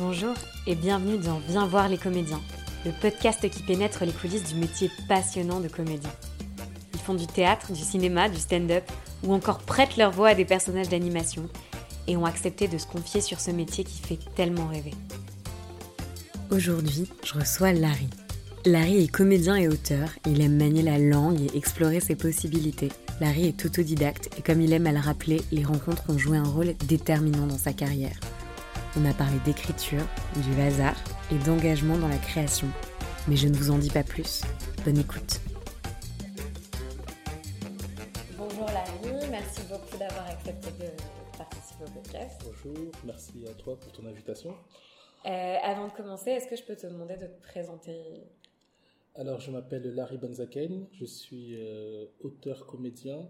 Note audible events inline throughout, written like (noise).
Bonjour et bienvenue dans Viens voir les comédiens, le podcast qui pénètre les coulisses du métier passionnant de comédien. Ils font du théâtre, du cinéma, du stand-up ou encore prêtent leur voix à des personnages d'animation et ont accepté de se confier sur ce métier qui fait tellement rêver. Aujourd'hui, je reçois Larry. Larry est comédien et auteur, il aime manier la langue et explorer ses possibilités. Larry est autodidacte et comme il aime à le rappeler, les rencontres ont joué un rôle déterminant dans sa carrière. On a parlé d'écriture, du hasard et d'engagement dans la création. Mais je ne vous en dis pas plus. Bonne écoute. Bonjour Larry, merci beaucoup d'avoir accepté de participer au podcast. Bonjour, merci à toi pour ton invitation. Euh, avant de commencer, est-ce que je peux te demander de te présenter? Alors, je m'appelle Larry Benzaken, je suis euh, auteur-comédien.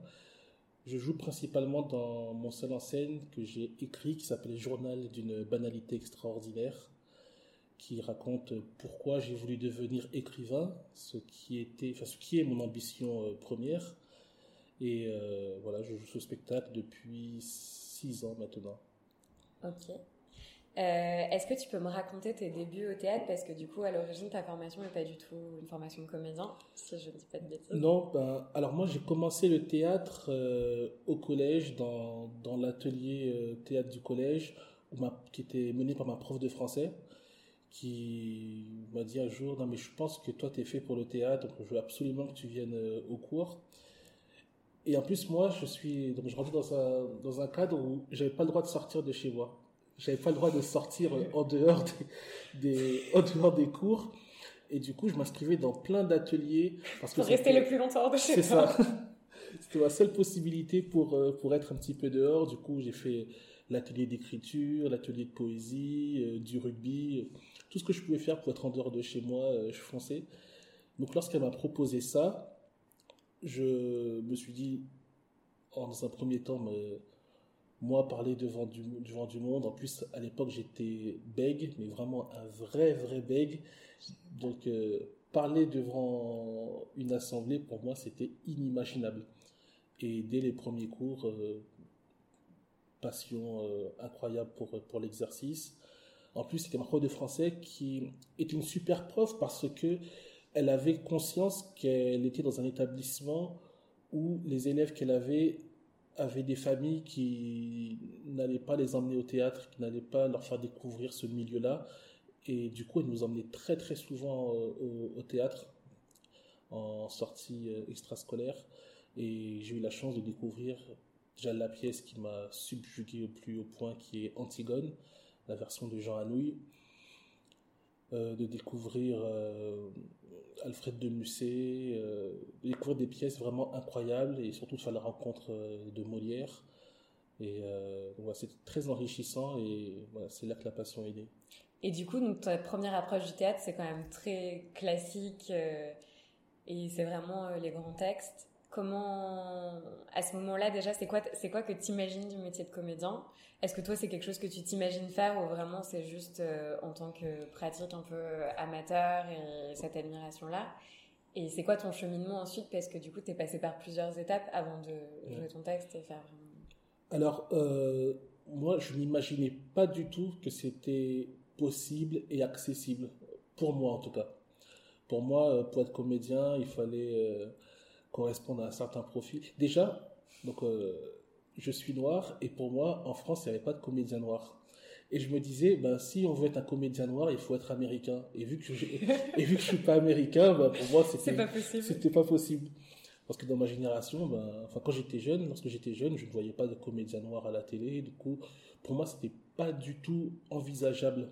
Je joue principalement dans mon seul en scène que j'ai écrit qui s'appelle Journal d'une banalité extraordinaire, qui raconte pourquoi j'ai voulu devenir écrivain, ce qui, était, enfin, ce qui est mon ambition euh, première. Et voilà, je joue ce spectacle depuis six ans maintenant. Ok. Euh, est-ce que tu peux me raconter tes débuts au théâtre? Parce que du coup, à l'origine, ta formation n'est pas du tout une formation de comédien, si je ne dis pas de bêtises. Non, ben, alors moi, j'ai commencé le théâtre euh, au collège, dans, dans l'atelier euh, théâtre du collège, qui était mené par ma prof de français, qui m'a dit un jour, non mais je pense que toi, tu es fait pour le théâtre, donc je veux absolument que tu viennes au cours. Et en plus, moi, je suis, donc je rentrais dans un, dans un cadre où j'avais pas le droit de sortir de chez moi j'avais pas le droit de sortir en dehors des, (laughs) en dehors des cours. Et du coup, je m'inscrivais dans plein d'ateliers. Parce que pour rester le plus longtemps de chez C'est ça. (laughs) C'était ma seule possibilité pour, euh, pour être un petit peu dehors. Du coup, j'ai fait l'atelier d'écriture, l'atelier de poésie, euh, du rugby. Tout ce que je pouvais faire pour être en dehors de chez moi, euh, je fonçais. Donc, lorsqu'elle m'a proposé ça, je me suis dit, dans un premier temps, moi, parler devant du, devant du monde, en plus, à l'époque, j'étais bègue, mais vraiment un vrai, vrai bègue. Donc, euh, parler devant une assemblée, pour moi, c'était inimaginable. Et dès les premiers cours, euh, passion euh, incroyable pour, pour l'exercice. En plus, c'était ma prof de français qui est une super prof parce que elle avait conscience qu'elle était dans un établissement où les élèves qu'elle avait avaient des familles qui n'allaient pas les emmener au théâtre, qui n'allaient pas leur faire découvrir ce milieu-là. Et du coup, elle nous emmenait très très souvent euh, au, théâtre en sortie euh, extrascolaire. Et j'ai eu la chance de découvrir déjà la pièce qui m'a subjugué au plus haut point, qui est Antigone, la version de Jean Anouilh. Euh, de découvrir Alfred de Musset, euh, découvrir des pièces vraiment incroyables et surtout de faire la rencontre euh, de Molière. Et euh, c'est très enrichissant et c'est là que la passion est née. Et du coup, donc, ta première approche du théâtre, c'est quand même très classique et c'est vraiment les grands textes comment, à ce moment-là, déjà, c'est quoi, c'est quoi que tu imagines du métier de comédien? Est-ce que toi, c'est quelque chose que tu t'imagines faire ou vraiment c'est juste euh, en tant que pratique un peu amateur et cette admiration-là? Et c'est quoi ton cheminement ensuite? Parce que du coup, tu es passé par plusieurs étapes avant de jouer ton texte et faire Alors, euh, moi, je n'imaginais pas du tout que c'était possible et accessible, pour moi en tout cas. Pour moi, euh, pour être comédien, il fallait correspondre à un certain profil. Déjà, donc, euh, je suis noir et pour moi, en France, il n'y avait pas de comédien noir. Et je me disais, ben, si on veut être un comédien noir, il faut être américain. Et vu que je, et vu que je suis pas américain, ben, pour moi, c'était pas possible. C'était pas possible. Parce que dans ma génération, ben, enfin, quand j'étais jeune, lorsque j'étais jeune, je ne voyais pas de comédien noir à la télé. Du coup, pour moi, c'était pas du tout envisageable.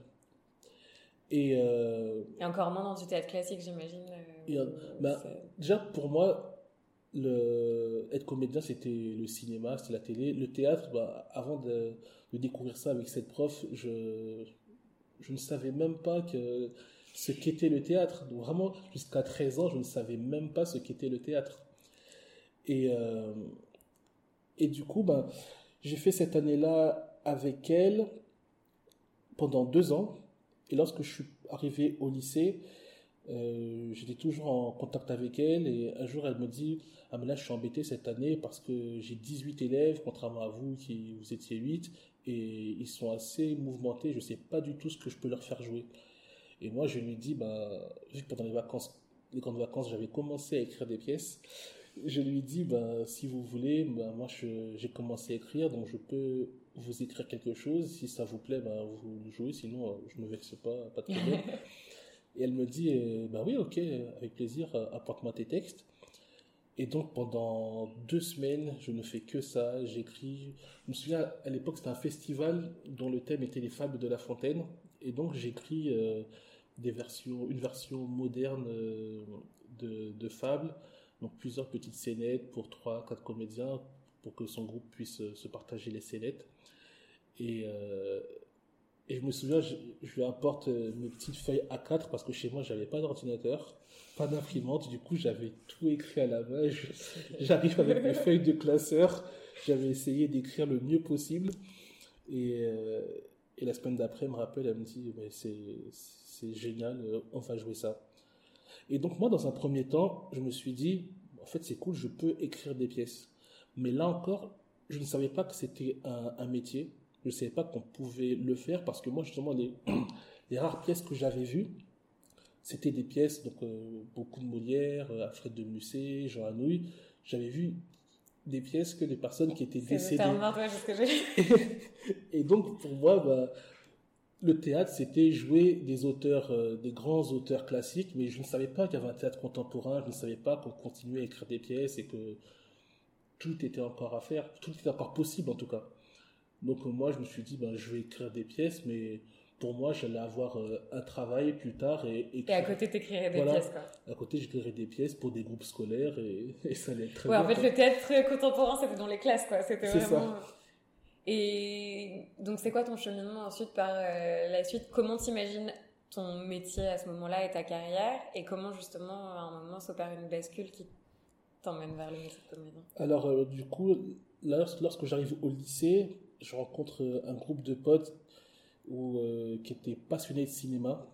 Et, euh, et encore moins dans du théâtre classique, j'imagine. Euh, ben, déjà, pour moi, le, être comédien, c'était le cinéma, c'était la télé. Le théâtre, bah, avant de, découvrir ça avec cette prof, je, je ne savais même pas que ce qu'était le théâtre. Donc vraiment, jusqu'à 13 ans, je ne savais même pas ce qu'était le théâtre. Et, euh, et du coup, bah, j'ai fait cette année-là avec elle pendant deux ans. Et lorsque je suis arrivé au lycée, Euh, j'étais toujours en contact avec elle et un jour elle me dit ah mais là je suis embêté cette année parce que j'ai 18 élèves contrairement à vous qui vous étiez 8 et ils sont assez mouvementés je sais pas du tout ce que je peux leur faire jouer et moi je lui dis bah vu que pendant les vacances les grandes vacances j'avais commencé à écrire des pièces je lui dis bah si vous voulez bah, moi j'ai commencé à écrire donc je peux vous écrire quelque chose. Si ça vous plaît bah, vous le jouez sinon je me vexe pas pas de (laughs) problème Et elle me dit, euh, bah oui, ok, avec plaisir, euh, apporte-moi tes textes. Et donc pendant deux semaines, je ne fais que ça, j'écris. Je me souviens, à l'époque, c'était un festival dont le thème était les fables de La Fontaine. Et donc j'écris euh, des versions, une version moderne de, de fables, donc plusieurs petites scénettes pour trois, quatre comédiens, pour que son groupe puisse se partager les scénettes. Et, et je me souviens, je, lui apporte euh, mes petites feuilles A4 parce que chez moi, j'avais pas d'ordinateur, pas d'imprimante. Du coup, j'avais tout écrit à la main. J'arrive avec mes feuilles de classeur. J'avais essayé d'écrire le mieux possible. Et, euh, la semaine d'après, elle me rappelle, elle me dit, c'est génial, euh, on va jouer ça. Et donc, moi, dans un premier temps, je me suis dit, en fait, c'est cool, je peux écrire des pièces. Mais là encore, je ne savais pas que c'était un métier je ne savais pas qu'on pouvait le faire parce que moi, justement, les, (clears throat) les rares pièces que j'avais vues, c'était des pièces, donc euh, beaucoup de Molière, euh, Alfred de Musset, Jean Anouilh. J'avais vu des pièces que des personnes qui étaient décédées. (laughs) et donc, pour moi, bah, le théâtre, c'était jouer des auteurs, euh, des grands auteurs classiques, mais je ne savais pas qu'il y avait un théâtre contemporain, je ne savais pas qu'on continuait à écrire des pièces et que tout était encore à faire, tout était encore possible en tout cas. Donc moi, je me suis dit, ben, je vais écrire des pièces, mais pour moi, j'allais avoir euh, un travail plus tard. Et, et à côté, tu écrirais des pièces, quoi. À côté, j'écrirais des pièces pour des groupes scolaires et, (laughs) et ça allait être très ouais, en fait, le théâtre contemporain, c'était dans les classes, quoi. C'était vraiment... Ça. Et donc, c'est quoi ton cheminement ensuite par euh, la suite? Comment t'imagines ton métier à ce moment-là et ta carrière? Et comment, justement, à un moment, s'opère une bascule qui t'emmène vers le métier de comédien Alors, euh, du coup, lorsque j'arrive au lycée, je rencontre euh, un groupe de potes où, euh, qui étaient passionnés de cinéma.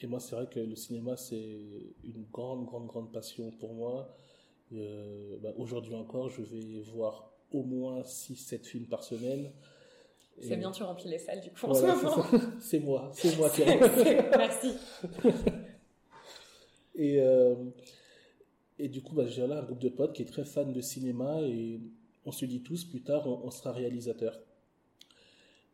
Et moi, c'est vrai que le cinéma, c'est une grande, grande, grande passion pour moi. Euh, bah, Aujourd'hui encore, je vais voir au moins 6-7 films par semaine. C'est bien, tu remplis les salles du coup (laughs) C'est moi, c'est moi qui (laughs) Merci. (laughs) et, euh, et du coup, bah, j'ai là un groupe de potes qui est très fan de cinéma et on se dit tous, plus tard, on, on sera réalisateur.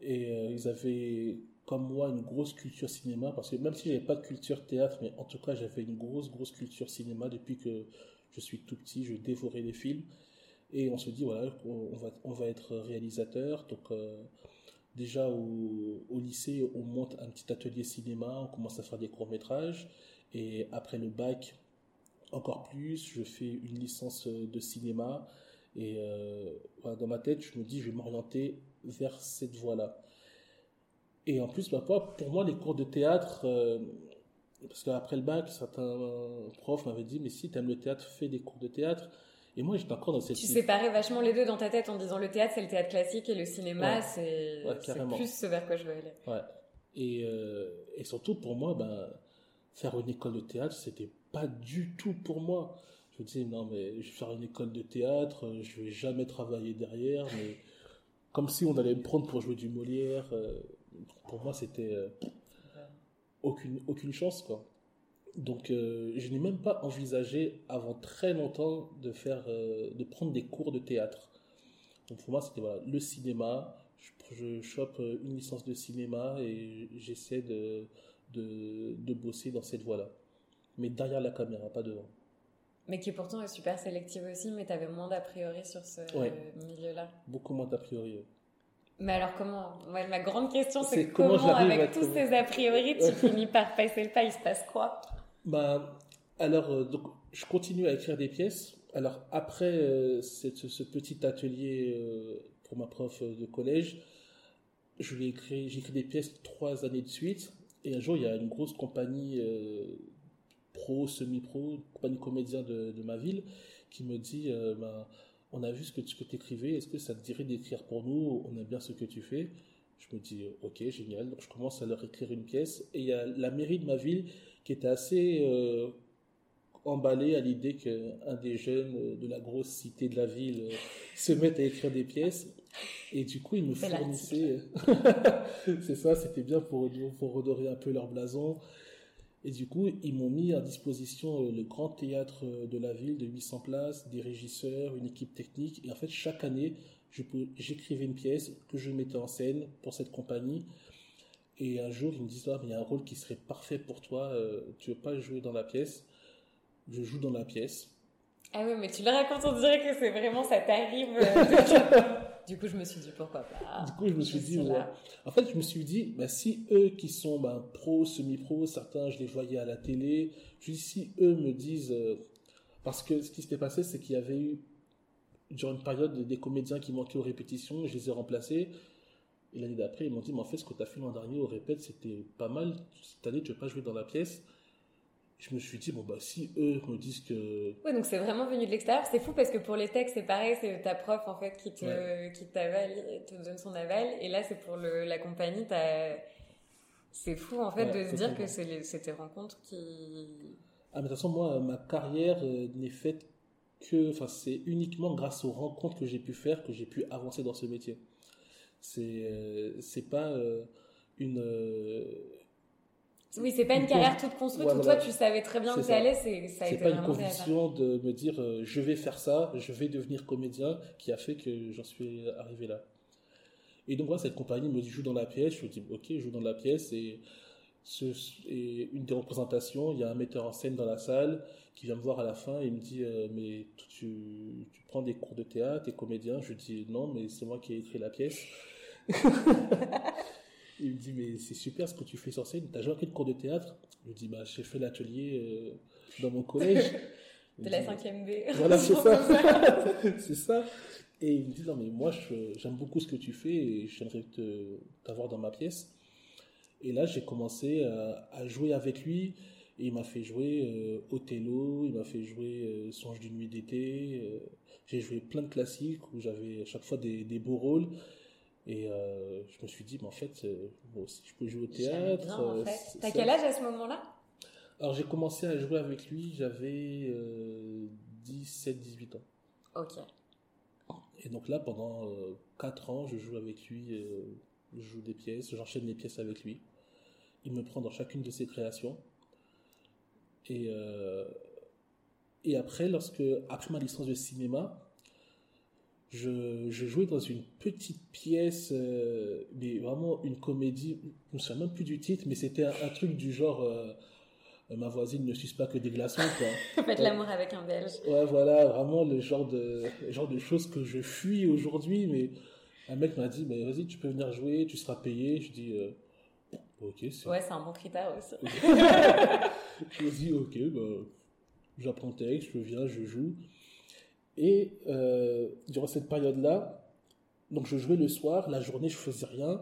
Et euh, ils avaient, comme moi, une grosse culture cinéma, parce que même si j'avais pas de culture théâtre, mais en tout cas, j'avais une grosse, grosse culture cinéma depuis que je suis tout petit, je dévorais les films. Et on se dit, voilà, on va, on va être réalisateur. Donc, euh, déjà au, au, lycée, on monte un petit atelier cinéma, on commence à faire des courts-métrages. Et après le bac, encore plus, je fais une licence de cinéma. Et euh, dans ma tête, je me dis, je vais m'orienter vers cette voie-là. Et en plus, bah, pour moi, les cours de théâtre, euh, parce qu'après le bac, certains profs m'avaient dit, mais si tu aimes le théâtre, fais des cours de théâtre. Et moi, j'étais encore dans cette... Tu séparais vachement les deux dans ta tête en disant le théâtre, c'est le théâtre classique et le cinéma, c'est plus ce vers quoi je veux aller. Ouais. Et, euh, et surtout, pour moi, ben, faire une école de théâtre, c'était pas du tout pour moi. Je me disais, non, mais je vais faire une école de théâtre, je vais jamais travailler derrière, mais comme si on allait me prendre pour jouer du Molière. Euh, pour moi, c'était euh, aucune, aucune chance, quoi. Donc, euh, je n'ai même pas envisagé avant très longtemps de faire, de prendre des cours de théâtre. Donc, pour moi, c'était voilà, le cinéma. Je, chope une licence de cinéma et j'essaie de, de, de bosser dans cette voie-là. Mais derrière la caméra, pas devant. Mais qui pourtant est super sélective aussi, mais tu avais moins d'a priori sur ce milieu-là. Beaucoup moins d'a priori. Mais alors comment Ma grande question c'est comment, avec tous ces a priori tu (laughs) finis par passer le pas, il se passe quoi Bah alors euh, donc je continue à écrire des pièces. Alors après euh, ce, petit atelier euh, pour ma prof de collège, je l'ai écrit, j'ai écrit des pièces trois années de suite. Et un jour il y a une grosse compagnie pro, semi-pro, compagnie comédien de, de, ma ville, qui me dit bah, On a vu ce que tu écrivais, est-ce que ça te dirait d'écrire pour nous On aime bien ce que tu fais? Je me dis, ok, génial. Donc je commence à leur écrire une pièce. Et il y a la mairie de ma ville qui était assez euh, emballée à l'idée qu'un des jeunes de la grosse cité de la ville euh, (laughs) se mette à écrire des pièces. Et du coup, ils me fournissaient. (laughs) C'est ça, c'était bien pour, pour redorer un peu leur blason. Et du coup, ils m'ont mis à disposition euh, le grand théâtre de la ville de 800 places, des régisseurs, une équipe technique. Et en fait, chaque année, j'écrivais une pièce que je mettais en scène pour cette compagnie. Et un jour, ils me disent, ah, il y a un rôle qui serait parfait pour toi, euh, tu veux pas jouer dans la pièce? Je joue dans la pièce. Ah ouais, mais tu le racontes, on dirait que c'est vraiment, ça t'arrive. (laughs) Du coup, je me suis dit, pourquoi pas Du coup, je me suis dit, en fait, je me suis dit, bah, si eux qui sont bah, pro, semi-pro, certains, je les voyais à la télé, je dis, si eux me disent, euh, parce que ce qui s'était passé, c'est qu'il y avait eu durant une période des comédiens qui manquaient aux répétitions, je les ai remplacés. Et l'année d'après, ils m'ont dit, mais en fait, ce que tu as fait l'an dernier au répète, c'était pas mal. Cette année, tu veux pas jouer dans la pièce. Je me suis dit, bon, bah, si eux me disent que. Oui, donc c'est vraiment venu de l'extérieur. C'est fou parce que pour les textes, c'est pareil, c'est ta prof, en fait, qui te, qui t'avale, te donne son aval. Et là, c'est pour le, la compagnie, c'est fou, en fait, de se dire que c'est, tes rencontres qui. Ah, mais de toute façon, moi, ma carrière euh, n'est faite que, enfin, c'est uniquement grâce aux rencontres que j'ai pu faire que j'ai pu avancer dans ce métier. C'est, euh, c'est pas euh, une. Euh, oui, c'est pas une, carrière toute construite où toi tu savais très bien où tu allais. C'est, ça a c'est pas une conviction de me dire je vais faire ça, je vais devenir comédien qui a fait que j'en suis arrivé là. Et donc voilà, cette compagnie me dit joue dans la pièce. Je me dis ok, joue dans la pièce et, ce, et une des représentations, il y a un metteur en scène dans la salle qui vient me voir à la fin et il me dit euh, mais tu, tu, prends des cours de théâtre, t'es comédien Je lui dis non mais c'est moi qui ai écrit la pièce. (laughs) il me dit mais c'est super ce que tu fais sur scène, t'as jamais pris de cours de théâtre? Je lui dis bah j'ai fait l'atelier euh, dans mon collège. (laughs) de la 5e B. Voilà c'est (laughs) ça. (laughs) c'est ça. Et il me dit non mais moi j'aime beaucoup ce que tu fais et j'aimerais t'avoir dans ma pièce. Et là j'ai commencé à, à jouer avec lui et il m'a fait jouer euh, Othello, il m'a fait jouer euh, Songe d'une nuit d'été. Euh, j'ai joué plein de classiques où j'avais à chaque fois des, des beaux rôles. Et je me suis dit, mais en fait, moi aussi, je peux jouer au théâtre. en fait. T'as quel âge à ce moment-là? Alors j'ai commencé à jouer avec lui, j'avais 17-18 ans. Ok. Et donc là, pendant 4 ans, je joue avec lui, je joue des pièces, j'enchaîne les pièces avec lui. Il me prend dans chacune de ses créations. Et, euh, et après, lorsque, après ma licence de cinéma, je, je jouais dans une petite pièce, euh, mais vraiment une comédie, je ne me souviens même plus du titre, mais c'était un, truc du genre euh, Ma voisine ne suce pas que des glaçons. Quoi. (laughs) Faites l'amour avec un belge. Ouais, voilà, vraiment le genre de, genre de choses que je fuis aujourd'hui, mais un mec m'a dit bah, Vas-y, tu peux venir jouer, tu seras payé. Je dis Ok, Ouais, c'est un bon critère aussi. (laughs) je me dis, ok, bah, j'apprends le texte, je viens, je joue. Et euh, durant cette période-là, donc je jouais le soir, la journée je faisais rien.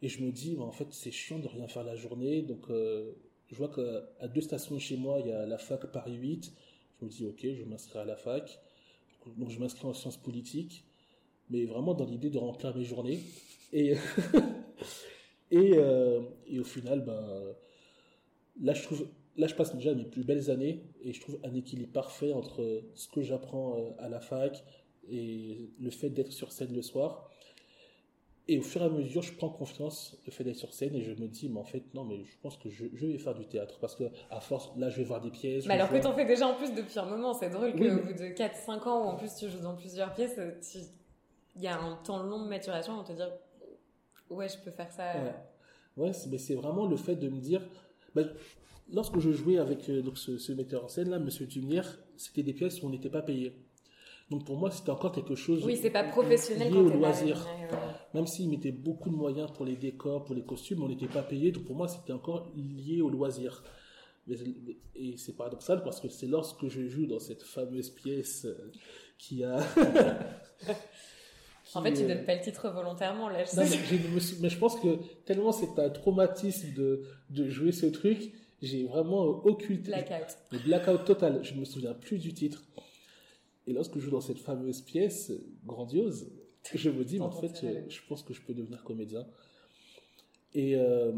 Et je me dis, bah, en fait, c'est chiant de rien faire la journée. Donc euh, je vois qu'à deux stations chez moi, il y a la fac Paris 8. Je me dis, ok, je m'inscris à la fac. Donc je m'inscris en sciences politiques, mais vraiment dans l'idée de remplir mes journées. Et (laughs) Et, euh, et au final, ben, là, je trouve, là, je passe déjà mes plus belles années et je trouve un équilibre parfait entre ce que j'apprends euh, à la fac et le fait d'être sur scène le soir. Et au fur et à mesure, je prends confiance le fait d'être sur scène et je me dis, mais en fait, non, mais je pense que je, je vais faire du théâtre parce que à force, là, je vais voir des pièces. Mais alors que t'en fais déjà en plus depuis un moment, c'est drôle qu'au bout de 4-5 ans où en plus tu joues dans plusieurs pièces, il y a un temps long de maturation on te dire, ouais, je peux faire ça. Ouais, mais c'est vraiment le fait de me dire. Bah, lorsque je jouais avec euh, donc ce, metteur en scène là, Monsieur Dumière, c'était des pièces où on n'était pas payé. Donc pour moi, c'était encore quelque chose. Oui, c'est pas professionnel lié au loisir. Même s'il mettait beaucoup de moyens pour les décors, pour les costumes, on n'était pas payé. Donc pour moi, c'était encore lié au loisir. Et c'est paradoxal parce que c'est lorsque je joue dans cette fameuse pièce euh, qui a (laughs) En fait, tu donnes pas le titre volontairement, là. Je mais, je pense que tellement c'est un traumatisme de, de jouer ce truc, j'ai vraiment occulté. Blackout. Le blackout total. Je ne me souviens plus du titre. Et lorsque je joue dans cette fameuse pièce grandiose, je me dis, mais en fait, je pense que je peux devenir comédien. Et, euh,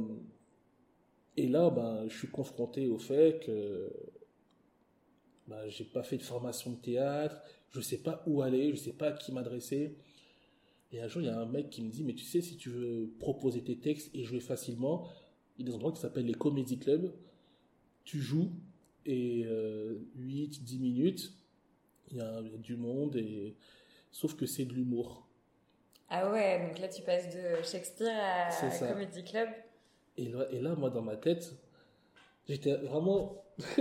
et là, ben, je suis confronté au fait que ben, j'ai pas fait de formation de théâtre, je sais pas où aller, je sais pas à qui m'adresser. Et un jour, il y a un mec qui me dit, mais tu sais, si tu veux proposer tes textes et jouer facilement, il y a des endroits qui s'appellent les comédie clubs. Tu joues et 8, euh, 10 minutes, il y, a, du monde, et... sauf que c'est de l'humour. Ah ouais, donc là tu passes de Shakespeare à Comedy Club. Et là, et là, moi dans ma tête, j'étais vraiment. (laughs)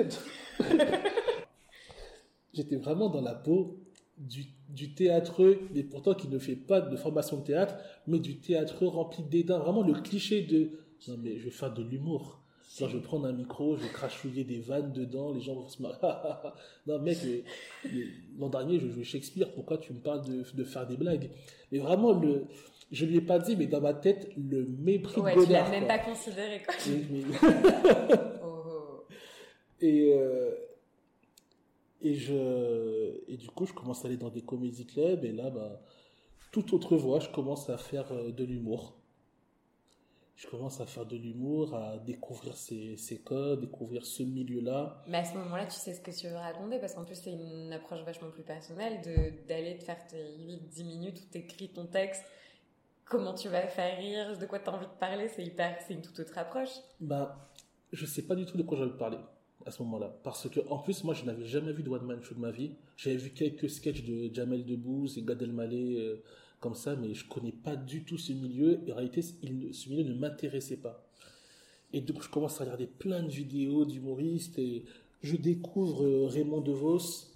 j'étais vraiment dans la peau du, du théâtreux, mais pourtant qui ne fait pas de formation de théâtre, mais du théâtreux rempli de dédain. Vraiment le cliché de non, mais je vais faire de l'humour. Je vais prendre un micro, je vais crachouiller des vannes dedans, les gens vont se marrer. (laughs) non, mec, l'an dernier, je jouais Shakespeare, pourquoi tu me parles de, de faire des blagues? Mais vraiment, le, je lui ai pas dit, mais dans ma tête, le mépris ouais, de tu l'as même pas considéré, quoi. (laughs) Oh, oh. Et, euh, et, je, et du coup, je commence à aller dans des comédie clubs, et là, bah, toute autre voix, je commence à faire euh, de l'humour je commence à faire de l'humour, à découvrir ces, codes, découvrir ce milieu-là. Mais à ce moment-là, tu sais ce que tu veux raconter, parce qu'en plus, c'est une approche vachement plus personnelle d'aller te faire tes 8-10 minutes où tu écris ton texte, comment tu vas faire rire, de quoi tu as envie de parler, c'est hyper, c'est une toute autre approche. Bah, je sais pas du tout de quoi j'avais parler à ce moment-là. Parce que, en plus, moi, je n'avais jamais vu de One Man Show de ma vie. J'avais vu quelques sketchs de Jamel Debbouze et Gad Elmaleh, euh, comme ça, mais je connais pas du tout ce milieu. Et en réalité, ce milieu ne m'intéressait pas. Et donc, je commence à regarder plein de vidéos d'humoristes et je découvre euh, Raymond DeVos.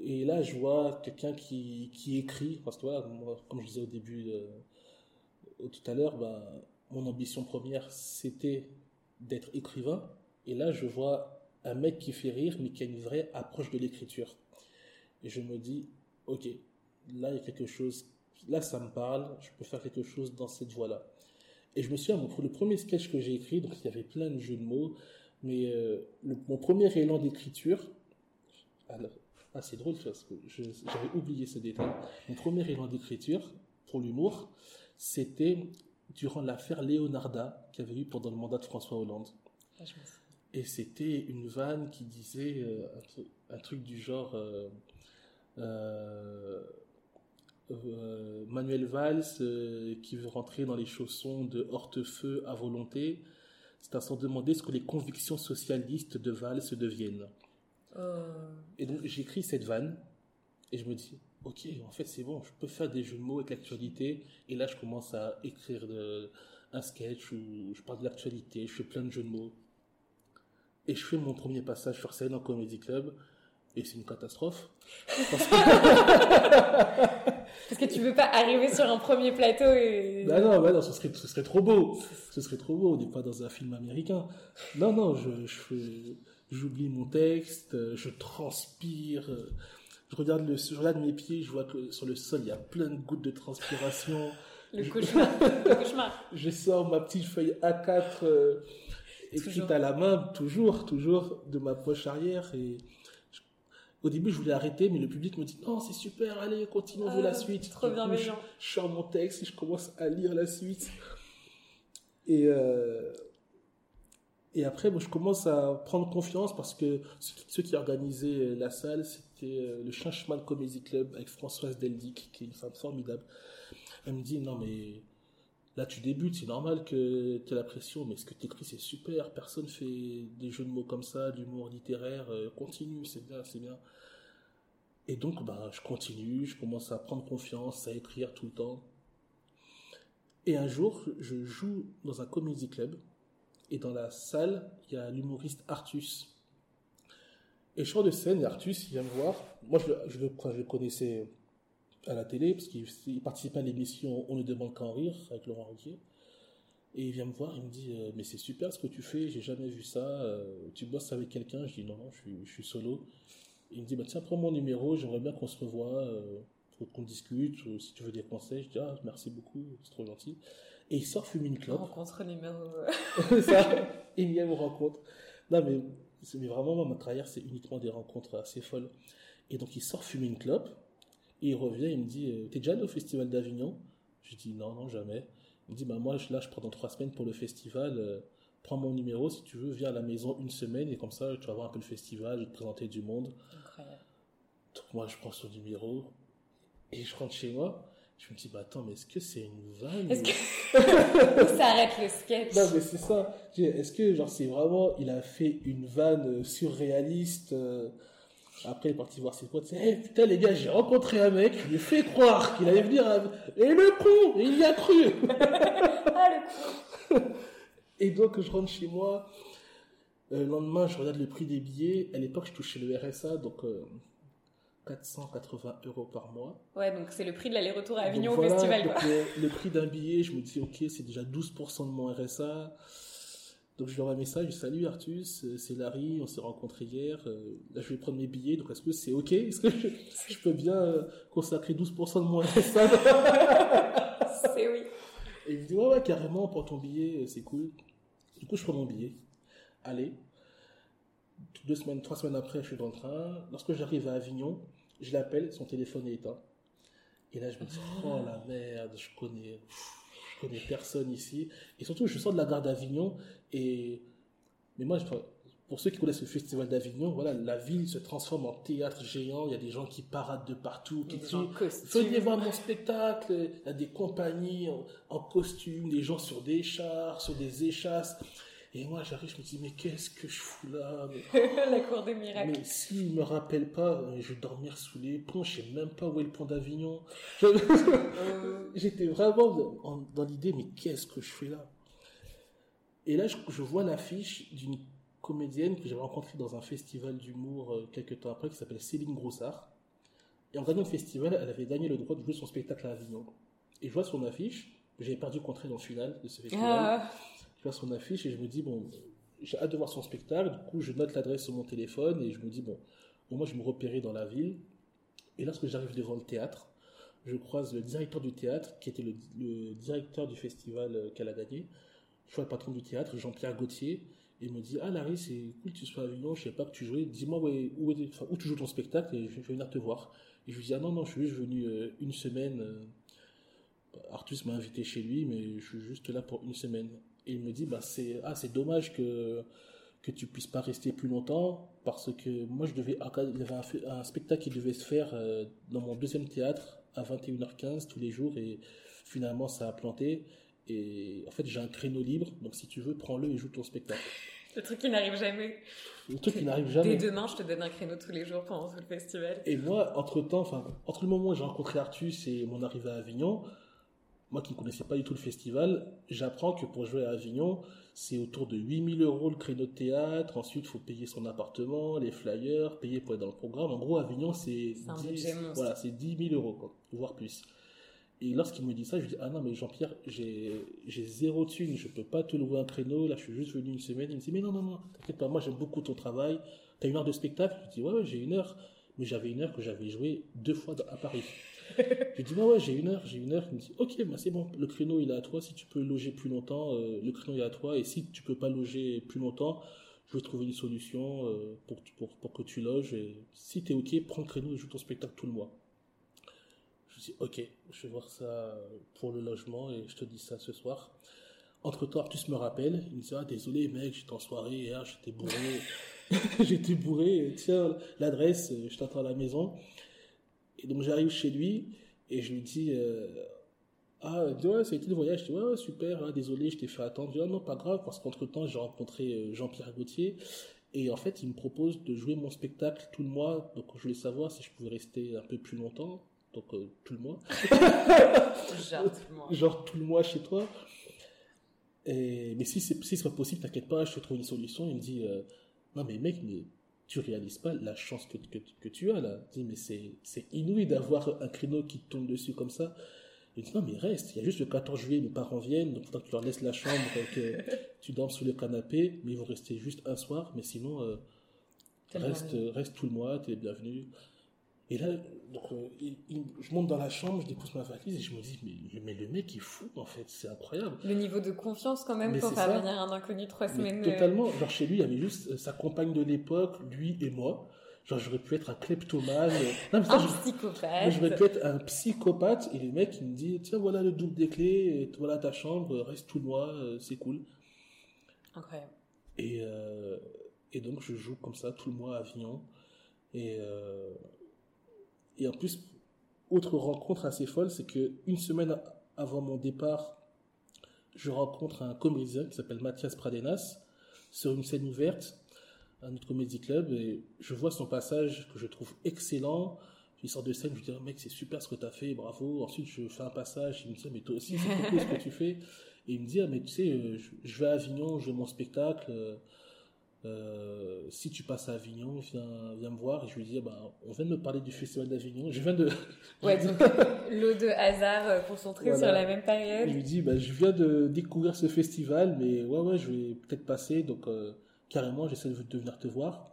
Et là, je vois quelqu'un qui, écrit. Parce que voilà, comme je disais au début, euh, tout à l'heure, bah, mon ambition première, c'était d'être écrivain. Et là, je vois un mec qui fait rire, mais qui a une vraie approche de l'écriture. Et je me dis, ok, là, il y a quelque chose là ça me parle, je peux faire quelque chose dans cette voie-là. Et je me souviens, pour le premier sketch que j'ai écrit, donc il y avait plein de jeux de mots, mais euh, mon premier élan d'écriture, alors, ah c'est drôle parce que j'avais oublié ce détail, mon premier élan d'écriture pour l'humour, c'était durant l'affaire Leonarda qu'il y avait eu pendant le mandat de François Hollande. Ah, Et c'était une vanne qui disait euh, un, truc du genre... Euh, euh, Manuel Valls euh, qui veut rentrer dans les chaussons de Hortefeux à volonté, c'est à s'en demander ce que les convictions socialistes de Valls deviennent. Oh. Et donc j'écris cette vanne et je me dis, ok, en fait c'est bon, je peux faire des jeux de mots avec l'actualité. Et là je commence à écrire de, un sketch où je parle de l'actualité, je fais plein de jeux de mots. Et je fais mon premier passage sur scène en Comedy Club et c'est une catastrophe. Parce (laughs) que... tu veux pas arriver sur un premier plateau et... Bah non, bah non ce, serait, ce serait trop beau. Ce serait trop beau, on n'est pas dans un film américain. Non, non, je, je j'oublie mon texte, je transpire, je regarde, le, je regarde mes pieds, je vois que sur le sol, il y a plein de gouttes de transpiration. Le cauchemar. le cauchemar. (laughs) Je sors ma petite feuille A4 euh, écrite à la main, toujours, toujours de ma poche arrière et au début, je voulais arrêter, mais le public me dit non, c'est super, allez, continuons ah, la suite. Trop bien, je, je sors mon texte et je commence à lire la suite. Et, euh, et après, moi, je commence à prendre confiance parce que ceux qui organisaient la salle, c'était euh, le Changeman Comedy Club avec Françoise Deldic, qui est une femme formidable. Elle me dit non, mais là tu débutes, c'est normal que tu aies la pression, mais ce que tu écris c'est super, personne fait des jeux de mots comme ça, d'humour littéraire, euh, continue, c'est bien, c'est bien. Et donc bah, je continue, je commence à prendre confiance, à écrire tout le temps. Et un jour, je joue dans un comedy club, et dans la salle, il y a l'humoriste Artus. Et je sors de scène, Artus, il vient me voir. Moi, je je le connaissais à la télé, parce qu'il participait à l'émission On ne demande qu'à en rire avec Laurent Ruquier. Et il vient me voir, il me dit euh, Mais c'est super ce que tu fais, j'ai jamais vu ça. Euh, tu bosses avec quelqu'un Je dis Non, non, je suis solo. Il me dit bah, Tiens, prends mon numéro, j'aimerais bien qu'on se revoie, euh, qu'on discute, si tu veux des conseils. Je dis Ah, merci beaucoup, c'est trop gentil. Et il sort fumer (laughs) une clope. Rencontre numéro. ça, énième rencontre. Non, mais, mais vraiment, ma carrière, c'est uniquement des rencontres assez folles. Et donc, il sort fumer une clope. Et il revient, il me dit, euh, t'es déjà allé au festival d'Avignon? Je dis, non, non, jamais. Il me dit, bah moi, là, je prends dans trois semaines pour le festival. Prends mon numéro si tu veux, viens à la maison une semaine et comme ça, tu vas voir un peu le festival, je vais te présenter du monde. Incroyable. Donc moi, je prends son numéro et je rentre chez moi. Je me dis, bah attends, mais est-ce que c'est une vanne Est-ce que (laughs) ça arrête le sketch? Non, mais c'est ça. Est-ce que, genre, c'est vraiment, il a fait une vanne euh, surréaliste euh, Après, il est parti voir ses potes. C'est, Eh, putain, les gars, j'ai rencontré un mec, lui ai fait croire qu'il allait venir. à- Et le con, il y a cru (laughs) Ah le coup (laughs) Et donc, je rentre chez moi. Euh, le lendemain, je regarde le prix des billets. À l'époque, je touchais le RSA, donc euh, 480 euros par mois. Ouais, donc c'est le prix de l'aller-retour à Donc Avignon au voilà, festival. donc Quoi. le, le prix d'un billet, je me dis, ok, c'est déjà 12% de mon RSA. Donc je lui envoie un message, salut Artus, euh, c'est Larry, on s'est rencontrés hier. euh, Là, je vais prendre mes billets, donc est-ce que c'est ok? Est-ce que, je, (laughs) peux bien euh, consacrer 12% de mon RSA (laughs) C'est oui. Et il me dit, ouais, ouais, carrément, prends ton billet, euh, c'est cool. Du coup, je prends mon billet. Allez. Deux semaines, trois semaines après, je suis dans le train. Lorsque j'arrive à Avignon, je l'appelle, son téléphone est éteint. Et là, je me dis, oh la merde, je connais, je connais personne ici. Et surtout, je sors de la gare d'Avignon et, mais moi, je, pour ceux qui connaissent le festival d'Avignon, voilà, la ville se transforme en théâtre géant. Il y a des gens qui paradent de partout, qui costume. Venez voir mon spectacle. Il y a des compagnies en, en costume, des gens sur des chars, sur des échasses. Et moi, j'arrive, je me dis, mais qu'est-ce que je fous là? Mais, (laughs) la cour des miracles. mais s'il me rappelle pas, euh, je vais dormir sous les ponts. Je sais même pas où est le pont d'Avignon. (laughs) Euh, J'étais vraiment dans, en- dans l'idée, mais qu'est-ce que je fais là? Et là, je, je vois l'affiche d'une comédienne que j'avais rencontrée dans un festival d'humour euh, quelques temps après, qui s'appelle Céline Grossard. Et en gagnant le festival, elle avait gagné le droit de jouer son spectacle à Avignon. Et je vois son affiche, j'avais perdu contre elle en finale de ce festival. ah, Je vois son affiche et je me dis, bon, j'ai hâte de voir son spectacle. Du coup, je note l'adresse sur mon téléphone et je me dis, bon, au moins je me repérais dans la ville. Et lorsque j'arrive devant le théâtre, je croise le directeur du théâtre, qui était le, le directeur du festival euh, qu'elle a gagné. Je vois le patron du théâtre, Jean-Pierre Gauthier, il me dit Ah Larry, c'est cool que tu sois à Avignon, je sais pas que tu jouais, dis-moi où, où, tu joues ton spectacle et je vais venir te voir. Et je lui dis Ah non, non, je suis juste venu euh, une semaine. euh, Artus m'a invité chez lui, mais je suis juste là pour une semaine. Et il me dit bah c'est ah c'est dommage que que tu puisses pas rester plus longtemps parce que moi je devais il y avait un spectacle qui devait se faire euh, dans mon deuxième théâtre à 21h15 tous les jours et finalement ça a planté et en fait j'ai un créneau libre donc si tu veux prends-le et joue ton spectacle. le truc qui n'arrive jamais. Le truc qui n'arrive Dès jamais. demain, je te donne un créneau tous les jours pendant tout le festival. Et moi, entre temps, enfin, entre le moment où j'ai rencontré Artus et mon arrivée à Avignon, moi qui ne connaissais pas du tout le festival, j'apprends que pour jouer à Avignon, c'est autour de 8000 euros le créneau de théâtre. Ensuite, il faut payer son appartement, les flyers, payer pour être dans le programme. En gros, Avignon, c'est C'est un 10, budget monstre. voilà, c'est 10 000 euros, quoi, voire plus. Et lorsqu'il me dit ça, je lui dis Ah non, mais Jean-Pierre, j'ai zéro thune, je peux pas te louer un créneau. Là, je suis juste venu une semaine. Il me dit Mais non, non, non, t'inquiète pas, moi j'aime beaucoup ton travail. T'as une heure de spectacle? Je dis Ouais, ouais, j'ai une heure. Mais j'avais une heure que j'avais joué deux fois à Paris. (laughs) je lui dis Ouais, ouais, j'ai une heure, j'ai une heure. Il me dit Ok, bah c'est bon, le créneau il est à toi. Si tu peux loger plus longtemps, euh, le créneau il est à toi. Et si tu peux pas loger plus longtemps, je vais trouver une solution euh, pour, pour, pour que tu loges. Et si t'es ok, prends le créneau et joue ton spectacle tout le mois. Je dis ok, je vais voir ça pour le logement et je te dis ça ce soir. Entre temps, Artus me rappelle, il me dit ah désolé mec, j'étais en soirée hier, j'étais bourré, (laughs) (laughs) j'étais bourré, tiens l'adresse, je t'attends à la maison. Et donc j'arrive chez lui et je lui dis euh, ah dit, ouais ça a été le voyage, je dis ouais, ouais, super, ah, désolé je t'ai fait attendre, je dis ah non pas grave parce qu'entre temps j'ai rencontré euh, Jean-Pierre Gauthier et en fait il me propose de jouer mon spectacle tout le mois, donc je voulais savoir si je pouvais rester un peu plus longtemps, donc euh, tout le mois (laughs) Genre, tout le monde. genre tout le mois chez toi. Et, mais si c'est si c'est pas possible, t'inquiète pas, je te trouve une solution. Il me dit, euh, non mais mec, mais tu réalises pas la chance que, que, que tu as là. Il dit, mais c'est inouï d'avoir un créneau qui te tombe dessus comme ça. Il dit, non mais reste, il y a juste le 14 juillet, mes parents viennent, donc faut que tu leur laisses la chambre, que (laughs) tu dormes sous le canapé, mais ils vont rester juste un soir, mais sinon, euh, reste, reste tout le mois, t'es le bienvenu. Et là, donc, euh, il- il- je monte dans la chambre, je dépose ma valise et je me dis, mais, mais le mec est fou en fait, c'est incroyable. Le niveau de confiance quand même pour faire venir un inconnu trois Mais semaines. euh, totalement, genre chez lui, il y avait juste euh, sa compagne de l'époque, lui et moi. Genre, j'aurais pu être un kleptomane. (laughs) Non, un psychopathe. J'aurais pu être un psychopathe. Et le mec, il me dit, tiens, voilà le double des clés, voilà ta chambre, reste tout noir, c'est cool. Incroyable. Et, euh, et donc, je joue comme ça tout le mois à Avignon. Et, euh, et en plus, autre rencontre assez folle, c'est que une semaine avant mon départ, je rencontre un comédien qui s'appelle Mathias Pradenas sur une scène ouverte à notre comédie club et je vois son passage que je trouve excellent. Il sort de scène, je lui dis, oh, mec, c'est super ce que tu as fait, bravo. Ensuite, je fais un passage, il me dit, mais toi aussi, c'est (laughs) cool ce que tu fais. Et il me dit, ah, mais tu sais, euh, je vais à Avignon, je vais mon spectacle. Euh, euh, si tu passes à Avignon, viens, viens me voir. Et je lui dis, bah, on vient de me parler du festival d'Avignon. Je viens de. (laughs) Ouais, donc l'eau de hasard concentrée sur la même période. Je lui dis, bah, je viens de découvrir ce festival, mais ouais, ouais, je vais peut-être passer. Donc, carrément, j'essaie de, venir te voir.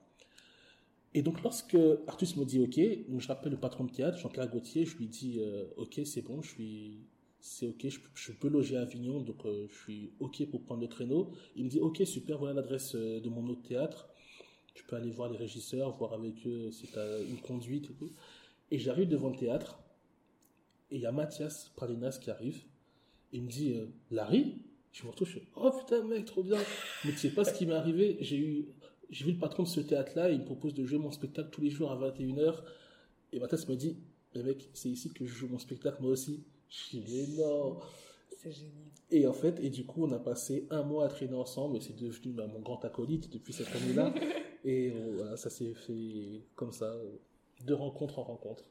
Et donc, lorsque Artus me dit OK, donc je rappelle le patron de théâtre, Jean-Claire Gauthier, je lui dis euh, OK, c'est bon, je suis, c'est OK, je, peux loger à Avignon, donc euh, je suis OK pour prendre le créneau. Il me dit OK, super, voilà l'adresse euh, de mon autre théâtre. Tu peux aller voir les régisseurs, voir avec eux si tu as une conduite et j'arrive devant le théâtre, et il y a Mathias Pralinas qui arrive. Il me dit Larry? Je me retrouve, je suis, oh putain, mec, trop bien. Mais tu sais pas ce qui m'est arrivé. J'ai eu, j'ai vu le patron de ce théâtre-là, il me propose de jouer mon spectacle tous les jours à 21h. Et Mathias me dit, mais mec, c'est ici que je joue mon spectacle, moi aussi. Dis, mais non. C'est génial. Et en fait, et du coup, on a passé un mois à traîner ensemble, et c'est devenu bah, mon grand acolyte depuis cette année-là. (laughs) et voilà, ça s'est fait comme ça, de rencontre en rencontre.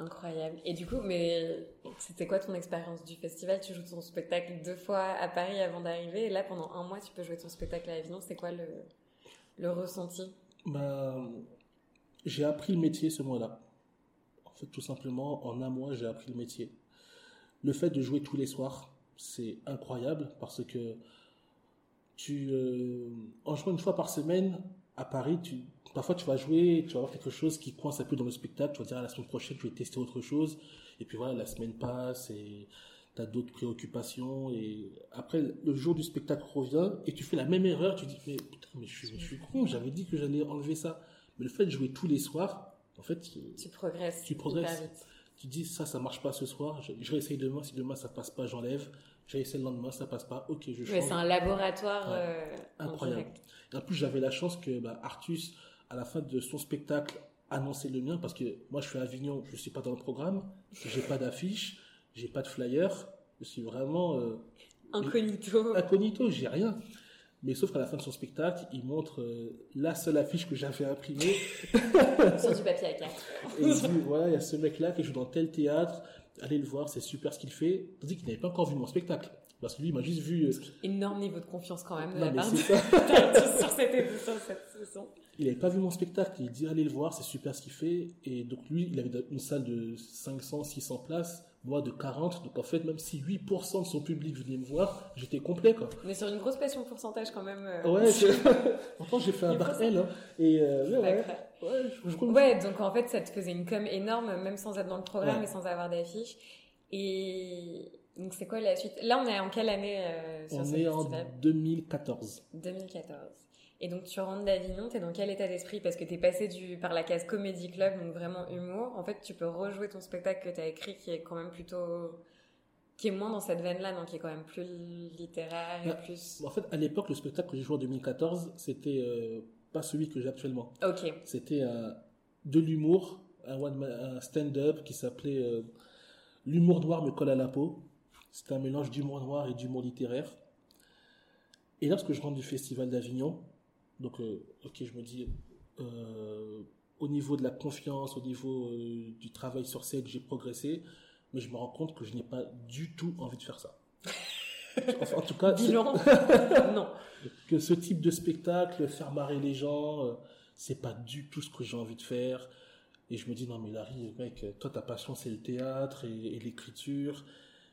Incroyable. Et du coup, mais c'était quoi ton expérience du festival? Tu joues ton spectacle deux fois à Paris avant d'arriver, et là, pendant un mois, tu peux jouer ton spectacle à Avignon. C'est quoi le, le ressenti? Bah, J'ai appris le métier ce mois-là. En fait, tout simplement, en un mois, j'ai appris le métier. Le fait de jouer tous les soirs, c'est incroyable parce que tu, euh, en jouant une fois par semaine à Paris, tu, Parfois, tu vas jouer, tu vas avoir quelque chose qui coince un peu dans le spectacle, tu vas dire, ah, la semaine prochaine, je vais tester autre chose. Et puis voilà, la semaine passe et tu as d'autres préoccupations. Et après, le jour du spectacle revient et tu fais la même erreur. Tu dis, mais putain, mais je suis, con, j'avais dit que j'allais enlever ça. Mais le fait de jouer tous les soirs, en fait, tu progresses. Tu progresses. Tu dis, ça, ça marche pas ce soir, je, vais essayer demain. Si demain ça passe pas, j'enlève. J'ai essayé le lendemain, ça passe pas. Ok, je change. c'est un laboratoire euh, incroyable. En plus, j'avais la chance que bah, Artus à la fin de son spectacle, annoncer le mien parce que moi je suis à Avignon, je suis pas dans le programme, j'ai pas d'affiche, j'ai pas de flyer, je suis vraiment euh, incognito. Incognito, j'ai rien. Mais sauf qu'à la fin de son spectacle, il montre euh, la seule affiche que j'avais imprimée. (laughs) Sur du papier à quatre. Et il dit, voilà, il y a ce mec-là qui joue dans tel théâtre, allez le voir, c'est super ce qu'il fait. Tandis qu'il n'avait pas encore vu mon spectacle. Parce que lui, il m'a juste vu. Euh, Énorme niveau de confiance quand même de la part de... sur cette, sur cette saison il n'avait pas vu mon spectacle, il dit allez le voir, c'est super ce qu'il fait. Et donc lui, il avait une salle de 500, 600 places, moi de 40. Donc en fait, même si 8% de son public venait me voir, j'étais complet quoi. Mais sur une grosse passion pourcentage quand même. Euh... Ouais, (laughs) pourtant j'ai fait un bar L. Hein. Et euh, ouais, ouais, ouais, donc en fait ça te faisait une com énorme, même sans être dans le programme et sans avoir d'affiche. Et donc c'est quoi la suite? Là on est en quelle année euh, sur On est en 2014. 2014. Et donc tu rentres d'Avignon, t'es dans quel état d'esprit? Parce que t'es passé du, par la case comédie club, donc vraiment humour. En fait, tu peux rejouer ton spectacle que t'as écrit, qui est quand même plutôt, qui est moins dans cette veine-là, donc qui est quand même plus littéraire et plus. En fait, à l'époque, le spectacle que j'ai joué en 2014, c'était euh, pas celui que j'ai actuellement. Ok. C'était euh, de l'humour, un, un stand-up qui s'appelait euh, L'humour noir me colle à la peau. C'était un mélange d'humour noir et d'humour littéraire. Et lorsque je rentre du festival d'Avignon, donc, euh, ok, je me dis, euh, au niveau de la confiance, au niveau euh, du travail sur scène, j'ai progressé, mais je me rends compte que je n'ai pas du tout envie de faire ça. (laughs) en tout cas, (laughs) non. Que ce type de spectacle, faire marrer les gens, c'est pas du tout ce que j'ai envie de faire. Et je me dis, non, mais Larry, mec, toi, ta passion, c'est le théâtre et l'écriture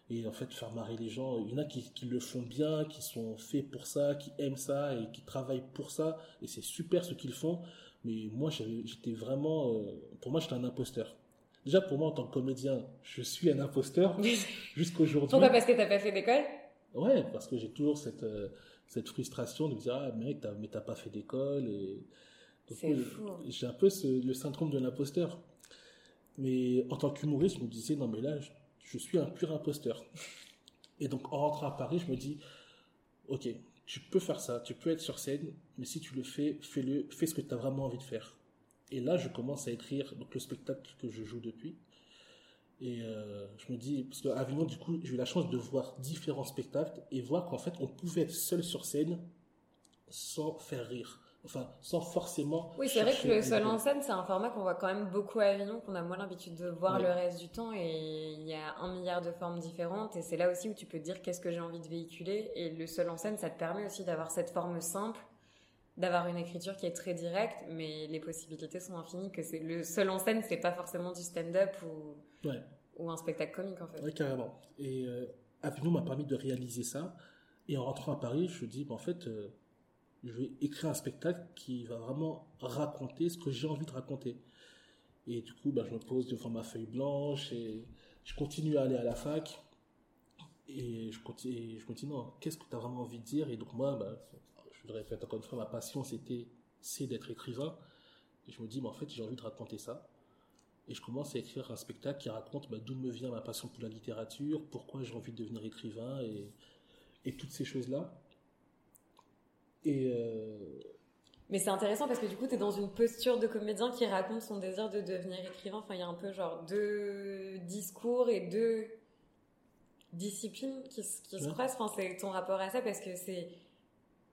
et en fait faire marrer les gens. Il y en a qui, qui, le font bien, qui sont faits pour ça, qui aiment ça et qui travaillent pour ça et c'est super ce qu'ils font. Mais moi j'étais vraiment, euh, pour moi j'étais un imposteur. Déjà pour moi en tant que comédien, je suis un imposteur (laughs) jusqu'aujourd'hui. Pourquoi parce que t'as pas fait d'école? Ouais, parce que j'ai toujours cette euh, cette frustration de me dire ah mec t'as, mais t'as pas fait d'école et C'est fou. J'ai un peu le syndrome de l'imposteur. Mais en tant qu'humoriste, je me disais, non mais là, je, suis un pur imposteur. Et donc en rentrant à Paris, je me dis, ok, tu peux faire ça, tu peux être sur scène, mais si tu le fais, fais-le, fais ce que tu as vraiment envie de faire. Et là, je commence à écrire donc, le spectacle que je joue depuis. Et euh, je me dis, parce qu'à Avignon, du coup, j'ai eu la chance de voir différents spectacles et voir qu'en fait, on pouvait être seul sur scène sans faire rire. Enfin, sans forcément. Oui, c'est vrai que le seul en scène, c'est un format qu'on voit quand même beaucoup à Avignon, qu'on a moins l'habitude de voir le reste du temps. Et il y a un milliard de formes différentes. Et c'est là aussi où tu peux te dire qu'est-ce que j'ai envie de véhiculer. Et le seul en scène, ça te permet aussi d'avoir cette forme simple, d'avoir une écriture qui est très directe, mais les possibilités sont infinies. Que c'est le seul en scène, c'est pas forcément du stand-up ou, ou un spectacle comique en fait. Oui, carrément. Et euh, Avignon m'a permis de réaliser ça. Et en rentrant à Paris, je me dis, en fait. Euh, je vais écrire un spectacle qui va vraiment raconter ce que j'ai envie de raconter. Et du coup, bah, je me pose devant ma feuille blanche et je continue à aller à la fac. Et je continue, je continue qu'est-ce que tu as vraiment envie de dire? Et donc, moi, bah, je le répète encore une fois, ma passion, c'était, c'est d'être écrivain. Et je me dis, mais en fait, j'ai envie de raconter ça. Et je commence à écrire un spectacle qui raconte bah, d'où me vient ma passion pour la littérature, pourquoi j'ai envie de devenir écrivain et, et toutes ces choses-là. Et euh, Mais c'est intéressant parce que du coup, tu es dans une posture de comédien qui raconte son désir de devenir écrivain. Enfin, il y a un peu genre deux discours et deux disciplines qui, qui se croisent. Enfin, c'est ton rapport à ça parce que c'est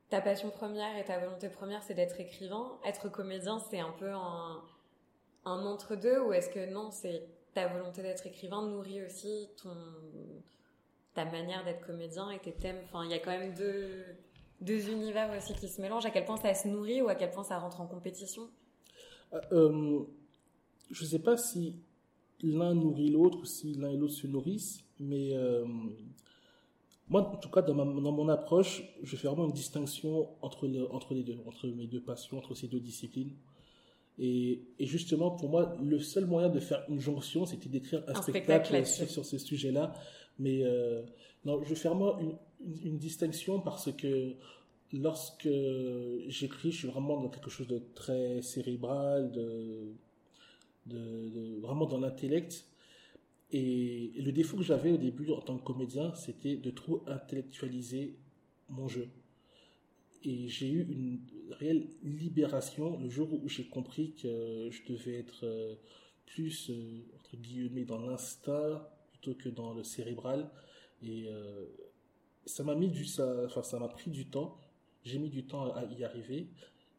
ta passion première et ta volonté première, c'est d'être écrivain. Être comédien, c'est un peu un, un entre-deux ou est-ce que non, c'est ta volonté d'être écrivain nourrit aussi ton, ta manière d'être comédien et tes thèmes? Enfin, il y a quand même deux deux univers aussi qui se mélangent À quel point ça se nourrit ou à quel point ça rentre en compétition? Euh, euh Je ne sais pas si l'un nourrit l'autre ou si l'un et l'autre se nourrissent, mais euh, moi, en tout cas, dans, mon approche, je fais vraiment une distinction entre, entre les deux, entre mes deux passions, entre ces deux disciplines. Et, justement, pour moi, le seul moyen de faire une jonction, c'était d'écrire un, spectacle, sur, ce sujet-là. Mais euh, non, je fais vraiment une, une, distinction parce que lorsque j'écris, je suis vraiment dans quelque chose de très cérébral, de, vraiment dans l'intellect. Et, le défaut que j'avais au début en tant que comédien, c'était de trop intellectualiser mon jeu. Et j'ai eu une réelle libération le jour où j'ai compris que je devais être euh, plus, euh, entre guillemets, dans l'instinct plutôt que dans le cérébral. Euh, ça m'a mis du, ça, enfin, ça m'a pris du temps. J'ai mis du temps à y arriver.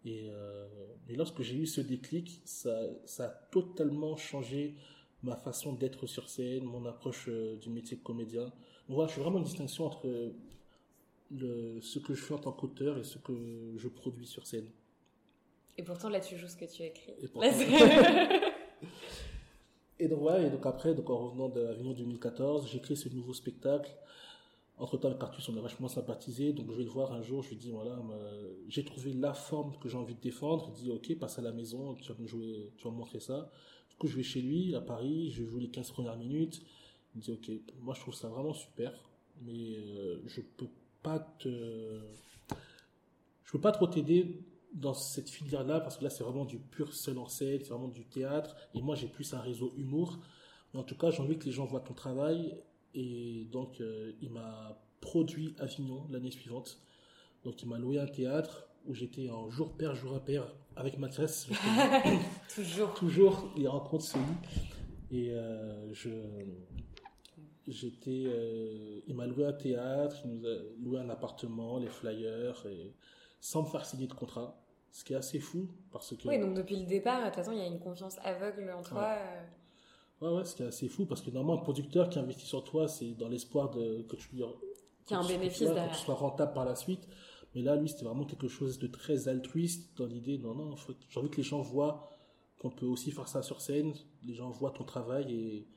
Et, euh, lorsque j'ai eu ce déclic, ça, ça a totalement changé ma façon d'être sur scène, mon approche euh, du métier de comédien. Donc voilà, je fais vraiment une distinction entre le, ce que je fais en tant qu'auteur et ce que je produis sur scène. Et pourtant, là, tu joues ce que tu écris. Et, (laughs) et donc, voilà, et donc après, donc en revenant d'Avignon 2014, j'écris ce nouveau spectacle entre temps, le Cartus, on a vachement sympathisé, donc je vais le voir un jour, je lui dis, voilà, j'ai trouvé la forme que j'ai envie de défendre. Il dit, ok, passe à la maison, tu vas me jouer, tu vas montrer ça. Du coup, je vais chez lui, à Paris, je joue les 15 premières minutes. Il me dit, ok, moi je trouve ça vraiment super, mais euh, je peux pas te, je peux pas trop t'aider dans cette filière-là, parce que là, c'est vraiment du pur seul en c'est vraiment du théâtre, et moi, j'ai plus un réseau humour. Mais en tout cas, j'ai envie que les gens voient ton travail, et donc, euh, il m'a produit Avignon l'année suivante. Donc, il m'a loué un théâtre où j'étais en jour père, jour impair avec Mathias. (laughs) toujours. Toujours, les rencontres se Et euh, je, j'étais, euh, il m'a loué un théâtre, il nous a loué un appartement, les flyers, et sans me faire signer de contrat. Ce qui est assez fou parce que. Oui, donc depuis le départ, de toute façon, il y a une confiance aveugle en toi. Ouais, ouais, ce qui est assez fou parce que normalement, un producteur qui investit sur toi, c'est dans l'espoir de, que tu lui qui a un bénéfice que tu sois rentable par la suite. Mais là, lui, c'était vraiment quelque chose de très altruiste dans l'idée, non, non, j'ai envie que les gens voient qu'on peut aussi faire ça sur scène, les gens voient ton travail et,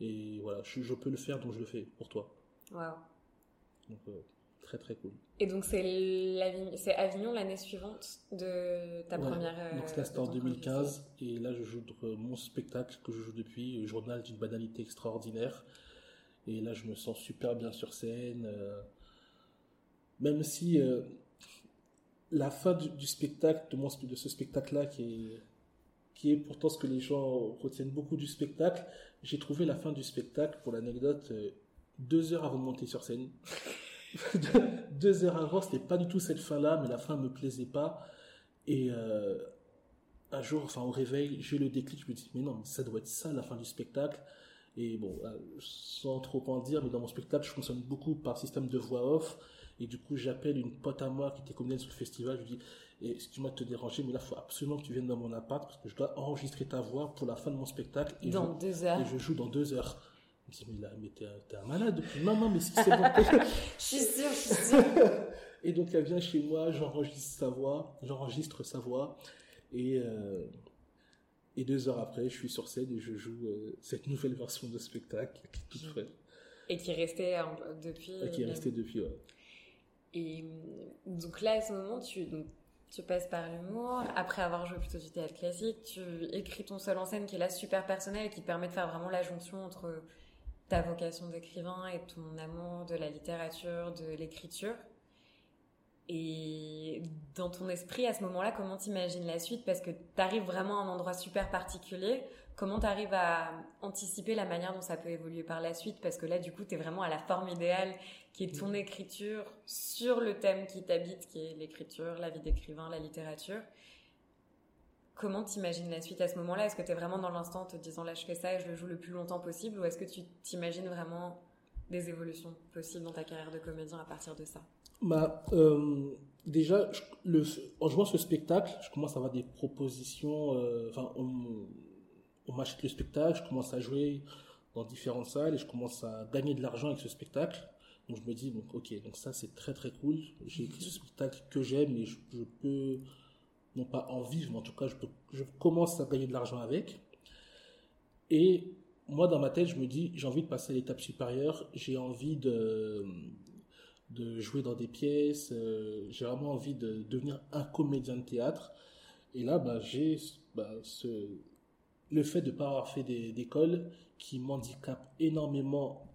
et voilà, je, je peux le faire, donc je le fais pour toi. Waouh. Donc, euh, très très cool. Et donc c'est Avignon l'année suivante de ta première. Euh, donc c'était en 2015 et là je joue mon spectacle que je joue depuis, Journal d'une banalité extraordinaire. Et là je me sens super bien sur scène. Euh, même si euh, la fin du, spectacle, de, mon, de ce spectacle-là, qui est, qui est pourtant ce que les gens retiennent beaucoup du spectacle, j'ai trouvé la fin du spectacle, pour l'anecdote, deux heures avant de monter sur scène. (laughs) (laughs) deux heures avant, c'était pas du tout cette fin-là, mais la fin me plaisait pas. Et euh, un jour, enfin au réveil, j'ai le déclic, je me dis, mais non, ça doit être ça la fin du spectacle. Et bon, euh, sans trop en dire, mais dans mon spectacle, je fonctionne beaucoup par système de voix off. Et du coup, j'appelle une pote à moi qui était comédienne sur le festival. Je lui dis, et excuse-moi de te déranger, mais là, il faut absolument que tu viennes dans mon appart parce que je dois enregistrer ta voix pour la fin de mon spectacle. Et dans deux heures. Et je joue dans deux heures. Dis, mais t'es un malade. Non, mais si c'est bon. (laughs) je suis sûre, je suis sûre. (laughs) et donc, elle vient chez moi, j'enregistre sa voix, j'enregistre sa voix. Et, euh, et deux heures après, je suis sur scène et je joue euh, cette nouvelle version de spectacle qui est toute mmh. fraîche. Et qui est restée depuis. Et qui est restée depuis, ouais. Et donc là, à ce moment, tu, donc, tu passes par l'humour. Après avoir joué plutôt du théâtre classique, tu écris ton seul en scène qui est là super personnel et qui permet de faire vraiment la jonction entre ta vocation d'écrivain et ton amour de la littérature, de l'écriture. Et dans ton esprit, à ce moment-là, comment t'imagines la suite? Parce que tu arrives vraiment à un endroit super particulier. Comment tu arrives à anticiper la manière dont ça peut évoluer par la suite? Parce que là, du coup, tu es vraiment à la forme idéale qui est ton mm. écriture sur le thème qui t'habite, qui est l'écriture, la vie d'écrivain, la littérature. Comment t'imagines la suite à ce moment-là? Est-ce que tu es vraiment dans l'instant te disant là je fais ça et je le joue le plus longtemps possible? Ou est-ce que tu t'imagines vraiment des évolutions possibles dans ta carrière de comédien à partir de ça? Bah, euh, Déjà, en jouant ce spectacle, je commence à avoir des propositions. Euh, enfin, on, m'achète le spectacle, je commence à jouer dans différentes salles et je commence à gagner de l'argent avec ce spectacle. Donc je me dis, ok, donc ça c'est très très cool. J'ai écrit ce spectacle que j'aime et je, peux, non pas en vivre, mais en tout cas, je, commence à gagner de l'argent avec. Et moi, dans ma tête, je me dis, j'ai envie de passer à l'étape supérieure, j'ai envie de, de jouer dans des pièces, euh, j'ai vraiment envie de devenir un comédien de théâtre. Et là, bah, j'ai bah, le fait de ne pas avoir fait d'école qui m'handicape énormément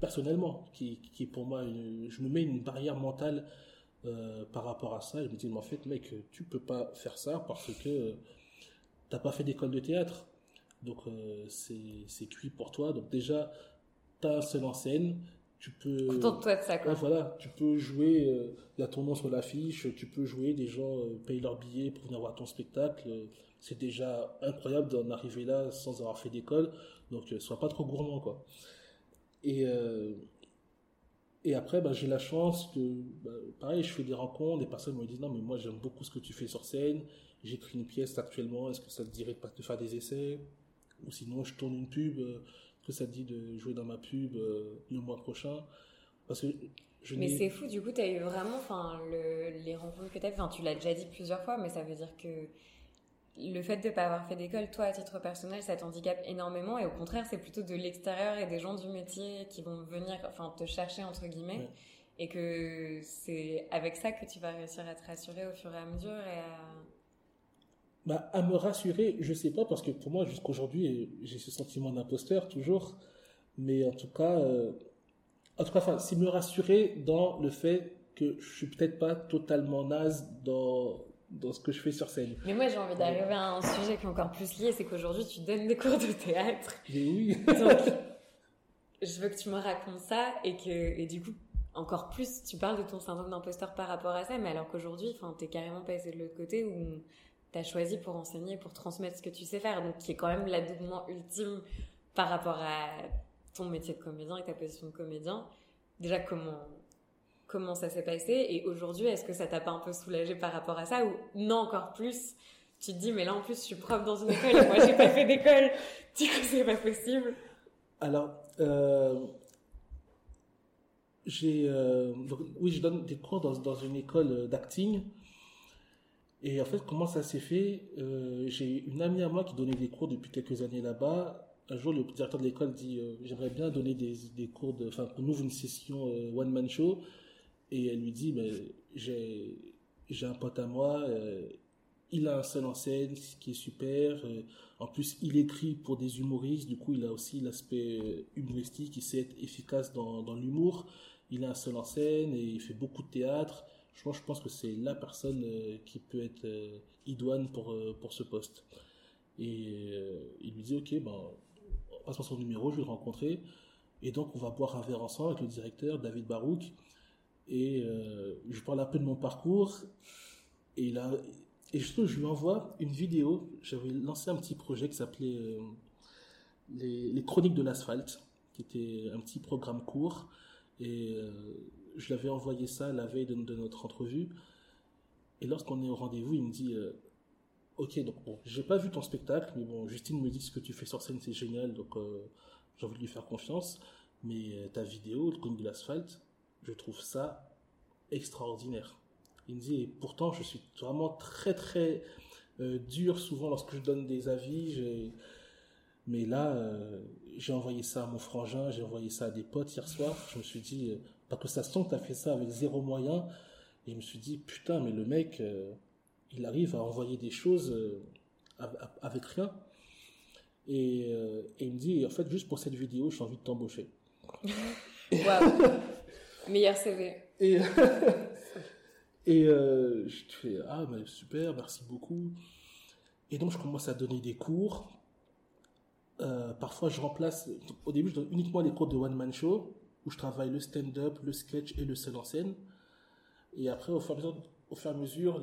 personnellement, qui, qui pour moi, je me mets une barrière mentale euh, par rapport à ça. Je me dis, mais en fait, mec, tu peux pas faire ça parce que t'as pas fait d'école de théâtre. Donc, euh, c'est cuit pour toi. Donc, déjà, tu as un seul en scène. Tu peux. Contente-toi de ça, quoi. voilà, tu peux jouer, euh, il y a ton nom sur l'affiche, tu peux jouer, des gens payent leur billet pour venir voir ton spectacle. c'est déjà incroyable d'en arriver là sans avoir fait d'école. Donc, sois pas trop gourmand, quoi. Et, euh, et après, bah, j'ai la chance que, bah, pareil, je fais des rencontres, des personnes me disent non, mais moi j'aime beaucoup ce que tu fais sur scène, j'écris une pièce actuellement, est-ce que ça te dirait de faire des essais? Ou sinon, je tourne une pub, euh, est-ce que ça te dit de jouer dans ma pub euh, le mois prochain? Parce que je mais c'est fou, du coup, tu as eu vraiment, enfin, le, les rencontres que tu as enfin, tu l'as déjà dit plusieurs fois, mais ça veut dire que le fait de ne pas avoir fait d'école, toi, à titre personnel, ça t'handicape énormément. Et au contraire, c'est plutôt de l'extérieur et des gens du métier qui vont venir, enfin, te chercher, entre guillemets. Et que c'est avec ça que tu vas réussir à te rassurer au fur et à mesure et à... Bah, à me rassurer, je sais pas, parce que pour moi, jusqu'aujourd'hui, j'ai ce sentiment d'imposteur, toujours. Mais en tout cas, euh, en tout cas, c'est me rassurer dans le fait que je suis peut-être pas totalement naze dans, dans ce que je fais sur scène. Mais moi, j'ai envie d'arriver à un sujet qui est encore plus lié, c'est qu'aujourd'hui, tu donnes des cours de théâtre. Mais oui. (laughs) Donc, je veux que tu me racontes ça et que, et du coup, encore plus, tu parles de ton syndrome d'imposteur par rapport à ça, mais alors qu'aujourd'hui, enfin, t'es carrément passé de l'autre côté où t'as choisi pour enseigner, pour transmettre ce que tu sais faire, donc qui est quand même l'adoubement ultime par rapport à ton métier de comédien et ta position de comédien. Déjà, comment, comment ça s'est passé et aujourd'hui est-ce que ça t'a pas un peu soulagé par rapport à ça ou non encore plus tu te dis mais là en plus je suis prof dans une école et moi j'ai pas fait d'école. (laughs) Du coup c'est pas possible. Alors euh, j'ai euh, oui je donne des cours dans, une école d'acting. Et en fait comment ça s'est fait euh, j'ai une amie à moi qui donnait des cours depuis quelques années là-bas. Un jour, le directeur de l'école dit J'aimerais bien donner des, des cours, de, enfin, qu'on ouvre une session one-man show. Et elle lui dit, mais j'ai, un pote à moi, euh, il a un seul en scène, ce qui est super. Euh, en plus, il écrit pour des humoristes, du coup, il a aussi l'aspect humoristique, il sait être efficace dans, l'humour. Il a un seul en scène et il fait beaucoup de théâtre. je pense, je pense que c'est la personne euh, qui peut être euh, idoine pour, euh, pour ce poste. Et il lui dit, ok, ben, passe moi son numéro, je vais le rencontrer. Et donc, on va boire un verre ensemble avec le directeur, David Barouk. Et je parle un peu de mon parcours. Et, là, et je, je lui envoie une vidéo. J'avais lancé un petit projet qui s'appelait les, les, Chroniques de l'asphalte, qui était un petit programme court. Et je l'avais envoyé ça la veille de, notre entrevue. Et lorsqu'on est au rendez-vous, il me dit euh, Ok, donc bon, j'ai pas vu ton spectacle, mais bon, Justine me dit ce que tu fais sur scène, c'est génial, donc euh, j'ai envie de lui faire confiance. Mais euh, ta vidéo, le cône de l'asphalte, je trouve ça extraordinaire. Il me dit Et pourtant, je suis vraiment très très dur souvent lorsque je donne des avis. Mais là, j'ai envoyé ça à mon frangin, j'ai envoyé ça à des potes hier soir. Je me suis dit, parce que ça sent que tu as fait ça avec zéro moyen. Et je me suis dit, putain, mais le mec, euh, il arrive à envoyer des choses euh, avec rien. Et, euh, il me dit, en fait, juste pour cette vidéo, j'ai envie de t'embaucher. (laughs) Meilleur CV. Et, (laughs) et je te fais, ah, mais super, merci beaucoup. Et donc, je commence à donner des cours. parfois, je remplace, au début, je donne uniquement les cours de one-man show où je travaille le stand-up, le sketch et le seul en scène. Et après, au fur et à mesure,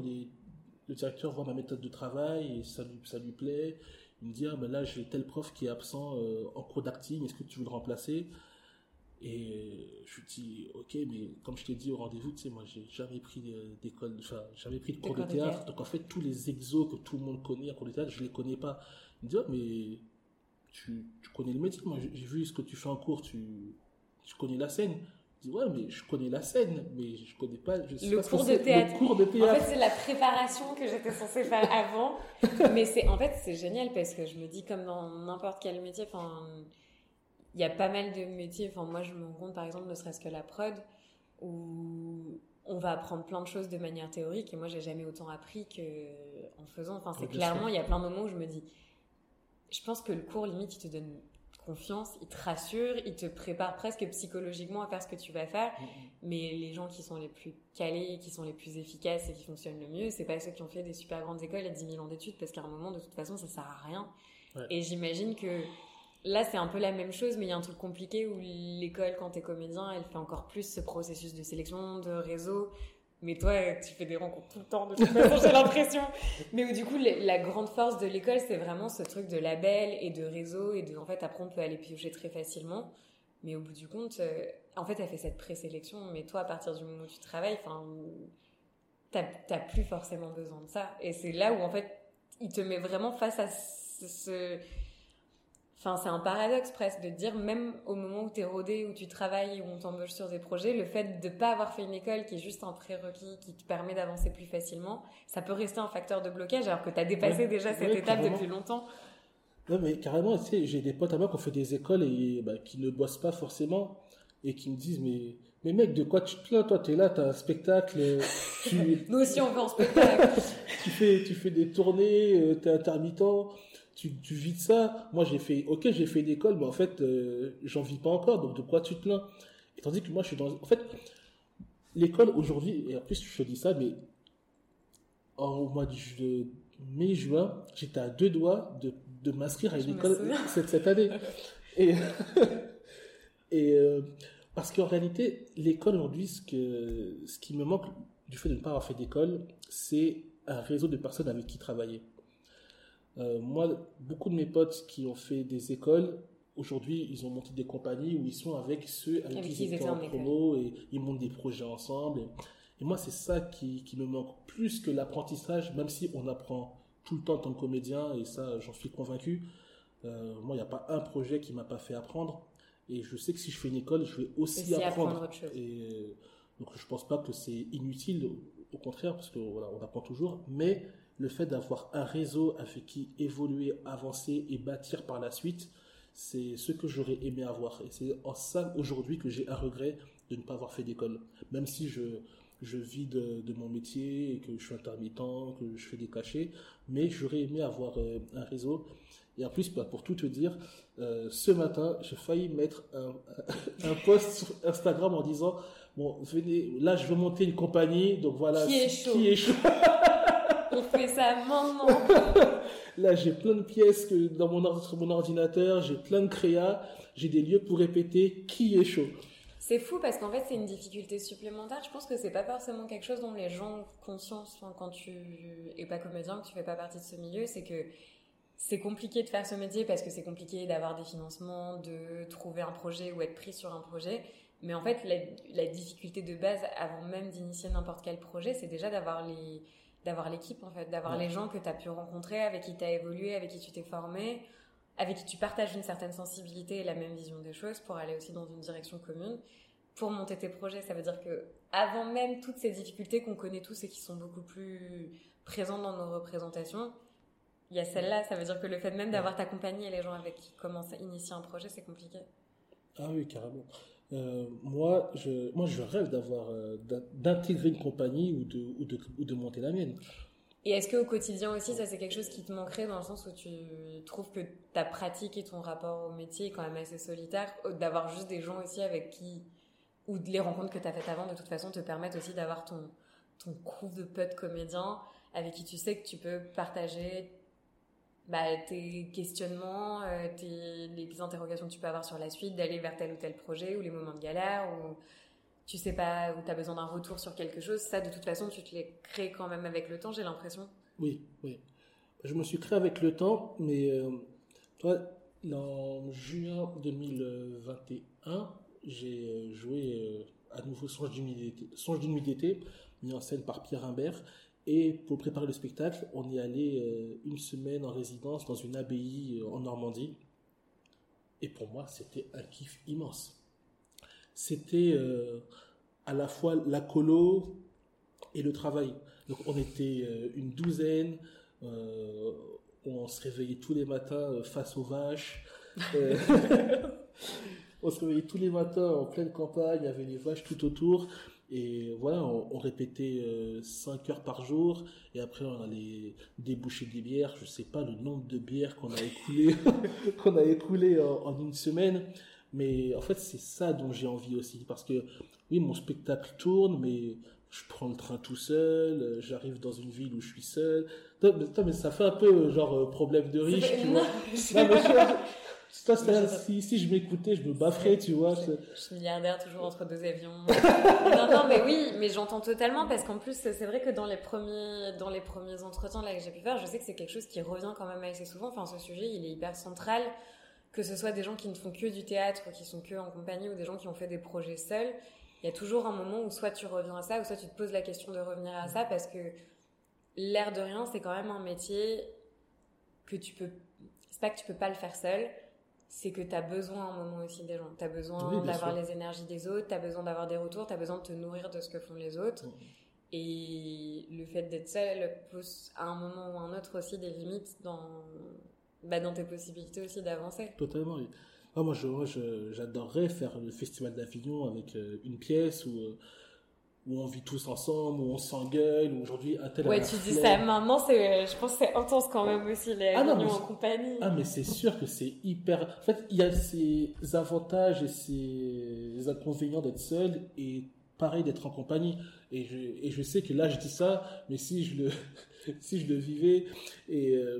le directeur voit ma méthode de travail et ça lui, ça lui plaît. Il me dit, ah, ben là, j'ai tel prof qui est absent euh, en cours d'acting, est-ce que tu veux le remplacer? Et je lui dis, ok, mais comme je t'ai dit au rendez-vous, tu sais, moi, j'ai jamais pris d'école, enfin, jamais pris de cours de théâtre. Donc, en fait, tous les exos que tout le monde connaît en cours de théâtre, je les connais pas. Il me dit, ah, mais tu, tu connais le métier. Moi, j'ai vu ce que tu fais en cours, tu, tu connais la scène. Je dis, ouais, mais je connais la scène, mais je connais pas. Je sais le, cours de théâtre. le cours de théâtre. En fait, c'est la préparation que j'étais censée faire avant. (laughs) mais c'est, en fait, c'est génial parce que je me dis, comme dans n'importe quel métier, enfin, il y a pas mal de métiers. Enfin, moi, je me rends compte, par exemple, ne serait-ce que la prod, où on va apprendre plein de choses de manière théorique. Et moi, j'ai jamais autant appris que en faisant. Enfin, c'est clairement, il y a plein de moments où je me dis, je pense que le cours, limite, il te donne confiance, il te rassure, il te prépare presque psychologiquement à faire ce que tu vas faire. Mais les gens qui sont les plus calés, qui sont les plus efficaces et qui fonctionnent le mieux, c'est pas ceux qui ont fait des super grandes écoles et 10 000 ans d'études, parce qu'à un moment, de toute façon, ça sert à rien. Et j'imagine que là, c'est un peu la même chose, mais il y a un truc compliqué où l'école, quand t'es comédien, elle fait encore plus ce processus de sélection, de réseau, mais toi, tu fais des rencontres tout le temps, de toute façon, j'ai l'impression. Mais où, du coup, la grande force de l'école, c'est vraiment ce truc de label et de réseau et de, en fait, après, on peut aller piocher très facilement. Mais au bout du compte, euh, en fait, elle fait cette présélection. Mais toi, à partir du moment où tu travailles, enfin, t'as plus forcément besoin de ça. Et c'est là où, en fait, il te met vraiment face à ce, Enfin, c'est un paradoxe presque de dire, même au moment où tu es rodé, où tu travailles, où on t'embauche sur des projets, le fait de ne pas avoir fait une école qui est juste un prérequis qui te permet d'avancer plus facilement, ça peut rester un facteur de blocage alors que tu as dépassé déjà cette étape depuis longtemps. Non, mais carrément, tu sais, j'ai des potes à moi qui ont fait des écoles et bah, qui ne bossent pas forcément et qui me disent, mais, mais mec, de quoi tu te plains? Toi, tu es là, tu as un spectacle. Tu... (laughs) Nous aussi, on veut un spectacle. (laughs) tu, fais, tu fais des tournées, euh, tu es intermittent tu, tu vis de ça. Moi, j'ai fait, ok, j'ai fait l'école, mais en fait, euh, j'en vis pas encore, donc de quoi tu te plains? Et tandis que moi, je suis dans. En fait, l'école aujourd'hui, et en plus, je te dis ça, mais au mois de mai-juin, j'étais à deux doigts de, de m'inscrire à une école cette, cette année. et (laughs) et euh, parce qu'en réalité, l'école aujourd'hui, ce, que, ce qui me manque du fait de ne pas avoir fait d'école, c'est un réseau de personnes avec qui travailler. Euh, moi, beaucoup de mes potes qui ont fait des écoles, aujourd'hui, ils ont monté des compagnies où ils sont avec ceux avec, qui ils étaient en promo et ils montent des projets ensemble. Et, moi, c'est ça qui, qui, me manque plus que l'apprentissage, même si on apprend tout le temps en tant que comédien, et ça, j'en suis convaincu. Euh, moi, il n'y a pas un projet qui m'a pas fait apprendre. Et je sais que si je fais une école, je vais aussi, apprendre. et euh, donc, je pense pas que c'est inutile, au contraire, parce que voilà, on apprend toujours. Mais le fait d'avoir un réseau avec qui évoluer, avancer et bâtir par la suite, c'est ce que j'aurais aimé avoir. Et c'est en ça aujourd'hui que j'ai un regret de ne pas avoir fait d'école. Même si je, je vis de, mon métier et que je suis intermittent, que je fais des cachets, mais j'aurais aimé avoir euh, un réseau. Et en plus, bah, pour tout te dire, euh, ce matin, j'ai failli mettre un, (laughs) un post sur Instagram en disant Bon, venez, là, je veux monter une compagnie, donc voilà. Qui est chaud Qui est chaud (laughs) On fait ça maintenant. Là, j'ai plein de pièces que dans mon, sur mon ordinateur, j'ai plein de créas, j'ai des lieux pour répéter qui est chaud. C'est fou parce qu'en fait, c'est une difficulté supplémentaire. Je pense que c'est pas forcément quelque chose dont les gens ont conscience enfin, quand tu es pas comédien, que tu fais pas partie de ce milieu. C'est que c'est compliqué de faire ce métier parce que c'est compliqué d'avoir des financements, de trouver un projet ou être pris sur un projet. Mais en fait, la, difficulté de base, avant même d'initier n'importe quel projet, c'est déjà d'avoir les d'avoir l'équipe en fait, d'avoir les gens que tu as pu rencontrer, avec qui tu as évolué, avec qui tu t'es formé, avec qui tu partages une certaine sensibilité et la même vision des choses pour aller aussi dans une direction commune. Pour monter tes projets, ça veut dire que avant même toutes ces difficultés qu'on connaît tous et qui sont beaucoup plus présentes dans nos représentations, il y a celle-là. Ça veut dire que le fait même d'avoir ta compagnie et les gens avec qui commencent à initier un projet, c'est compliqué. Ah oui, carrément. Euh, moi, je, moi, je rêve d'avoir, euh, d'intégrer une compagnie ou de, ou de, ou de monter la mienne. Et est-ce qu'au quotidien aussi, ça c'est quelque chose qui te manquerait dans le sens où tu trouves que ta pratique et ton rapport au métier est quand même assez solitaire, d'avoir juste des gens aussi avec qui, ou les rencontres que tu as faites avant de toute façon te permettent aussi d'avoir ton, ton groupe de potes comédiens avec qui tu sais que tu peux partager bah, tes questionnements, euh, tes, les interrogations que tu peux avoir sur la suite, d'aller vers tel ou tel projet, ou les moments de galère, ou tu sais pas, où tu as besoin d'un retour sur quelque chose. Ça, de toute façon, tu te les crées quand même avec le temps, j'ai l'impression. Oui, oui. Je me suis créé avec le temps, mais euh, toi, en juin 2021, j'ai euh, joué à nouveau Songe d'une nuit d'été, mis en scène par Pierre Imbert. Et pour préparer le spectacle, on est allé euh, une semaine en résidence dans une abbaye euh, en Normandie. Et pour moi, c'était un kiff immense. C'était euh, à la fois la colo et le travail. Donc on était une douzaine, on se réveillait tous les matins face aux vaches. (laughs) on se réveillait tous les matins en pleine campagne, il y avait les vaches tout autour. Et voilà, on, répétait 5 euh, heures par jour. Et après, on allait déboucher des bières. Je sais pas le nombre de bières qu'on a écoulé, (laughs) qu'on a écoulé en, une semaine. Mais en fait, c'est ça dont j'ai envie aussi. Parce que oui, mon spectacle tourne, mais je prends le train tout seul. Euh, j'arrive dans une ville où je suis seul. Mais, ça fait un peu genre euh, problème de riche, tu vois. Si, si, je m'écoutais, je me bafferais, tu vois. Je, suis milliardaire toujours entre deux avions. (laughs) non, non, mais oui, mais j'entends totalement parce qu'en plus, c'est vrai que dans les premiers, dans les premiers entretiens là que j'ai pu faire, je sais que c'est quelque chose qui revient quand même assez souvent. Enfin, ce sujet, il est hyper central. Que ce soit des gens qui ne font que du théâtre, qui sont que en compagnie, ou des gens qui ont fait des projets seuls, il y a toujours un moment où soit tu reviens à ça, ou soit tu te poses la question de revenir à ça parce que l'air de rien, c'est quand même un métier que tu peux, c'est pas que tu peux pas le faire seul, c'est que tu as besoin un moment aussi des gens. Tu as besoin d'avoir les énergies des autres, tu as besoin d'avoir des retours, tu as besoin de te nourrir de ce que font les autres. Et le fait d'être seul pose à un moment ou à un autre aussi des limites dans, bah, dans tes possibilités aussi d'avancer. Totalement. Ah, moi, j'adorerais faire le festival d'Avignon avec euh, une pièce ou euh, où on vit tous ensemble, où on s'engueule, où aujourd'hui un tel. Ouais, tu dis ça maintenant, c'est, je pense que c'est intense quand même aussi les ah en compagnie. Ah mais c'est sûr que c'est hyper. En fait, il y a ces avantages et ces inconvénients d'être seul et pareil d'être en compagnie. Et je, et je sais que là je dis ça, mais si je le (laughs) si je le vivais et, euh,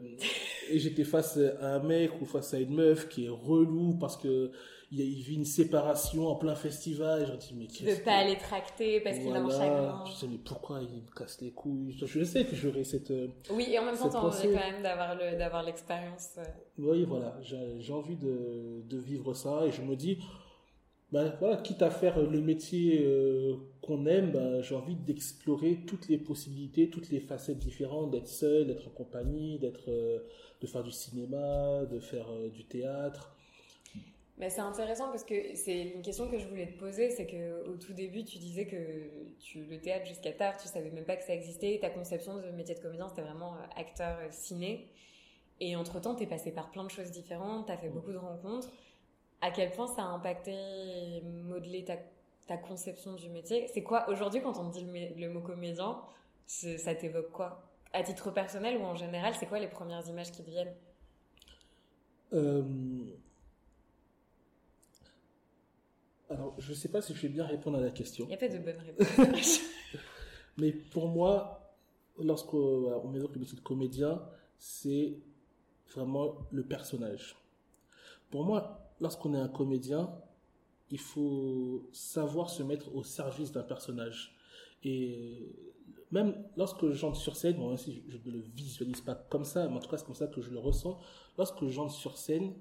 et j'étais face à un mec ou face à une meuf qui est relou parce que il, vit une séparation en plein festival. Je dis, mais tu veux pas aller tracter parce qu'il a un chagrin. Je sais, mais pourquoi il me casse les couilles? Je sais que j'aurais cette. Euh, oui, et en même temps, t'as envie quand même d'avoir le, d'avoir l'expérience. Euh. Oui, voilà, j'ai envie de, de vivre ça et je me dis, ben voilà, quitte à faire le métier euh, qu'on aime, ben, j'ai envie d'explorer toutes les possibilités, toutes les facettes différentes, d'être seul, d'être en compagnie, d'être, de faire du cinéma, de faire du théâtre. Mais c'est intéressant parce que c'est une question que je voulais te poser, c'est que au tout début tu disais que tu, le théâtre jusqu'à tard, tu savais même pas que ça existait, ta conception de métier de comédien c'était vraiment euh, acteur euh, ciné. Et entre temps tu es passé par plein de choses différentes, tu as fait beaucoup de rencontres. À quel point ça a impacté, modelé ta, ta conception du métier? C'est quoi aujourd'hui quand on dit le, le mot comédien, ça t'évoque quoi? À titre personnel ou en général, c'est quoi les premières images qui te viennent? Euh, alors, je ne sais pas si je vais bien répondre à la question. Il n'y a pas de bonne réponse. (laughs) Mais pour moi, lorsqu'on met le métier de comédien, c'est vraiment le personnage. Pour moi, lorsqu'on est un comédien, il faut savoir se mettre au service d'un personnage. Et même lorsque j'entre sur scène, moi aussi je ne le visualise pas comme ça, mais en tout cas c'est comme ça que je le ressens. Lorsque j'entre sur scène,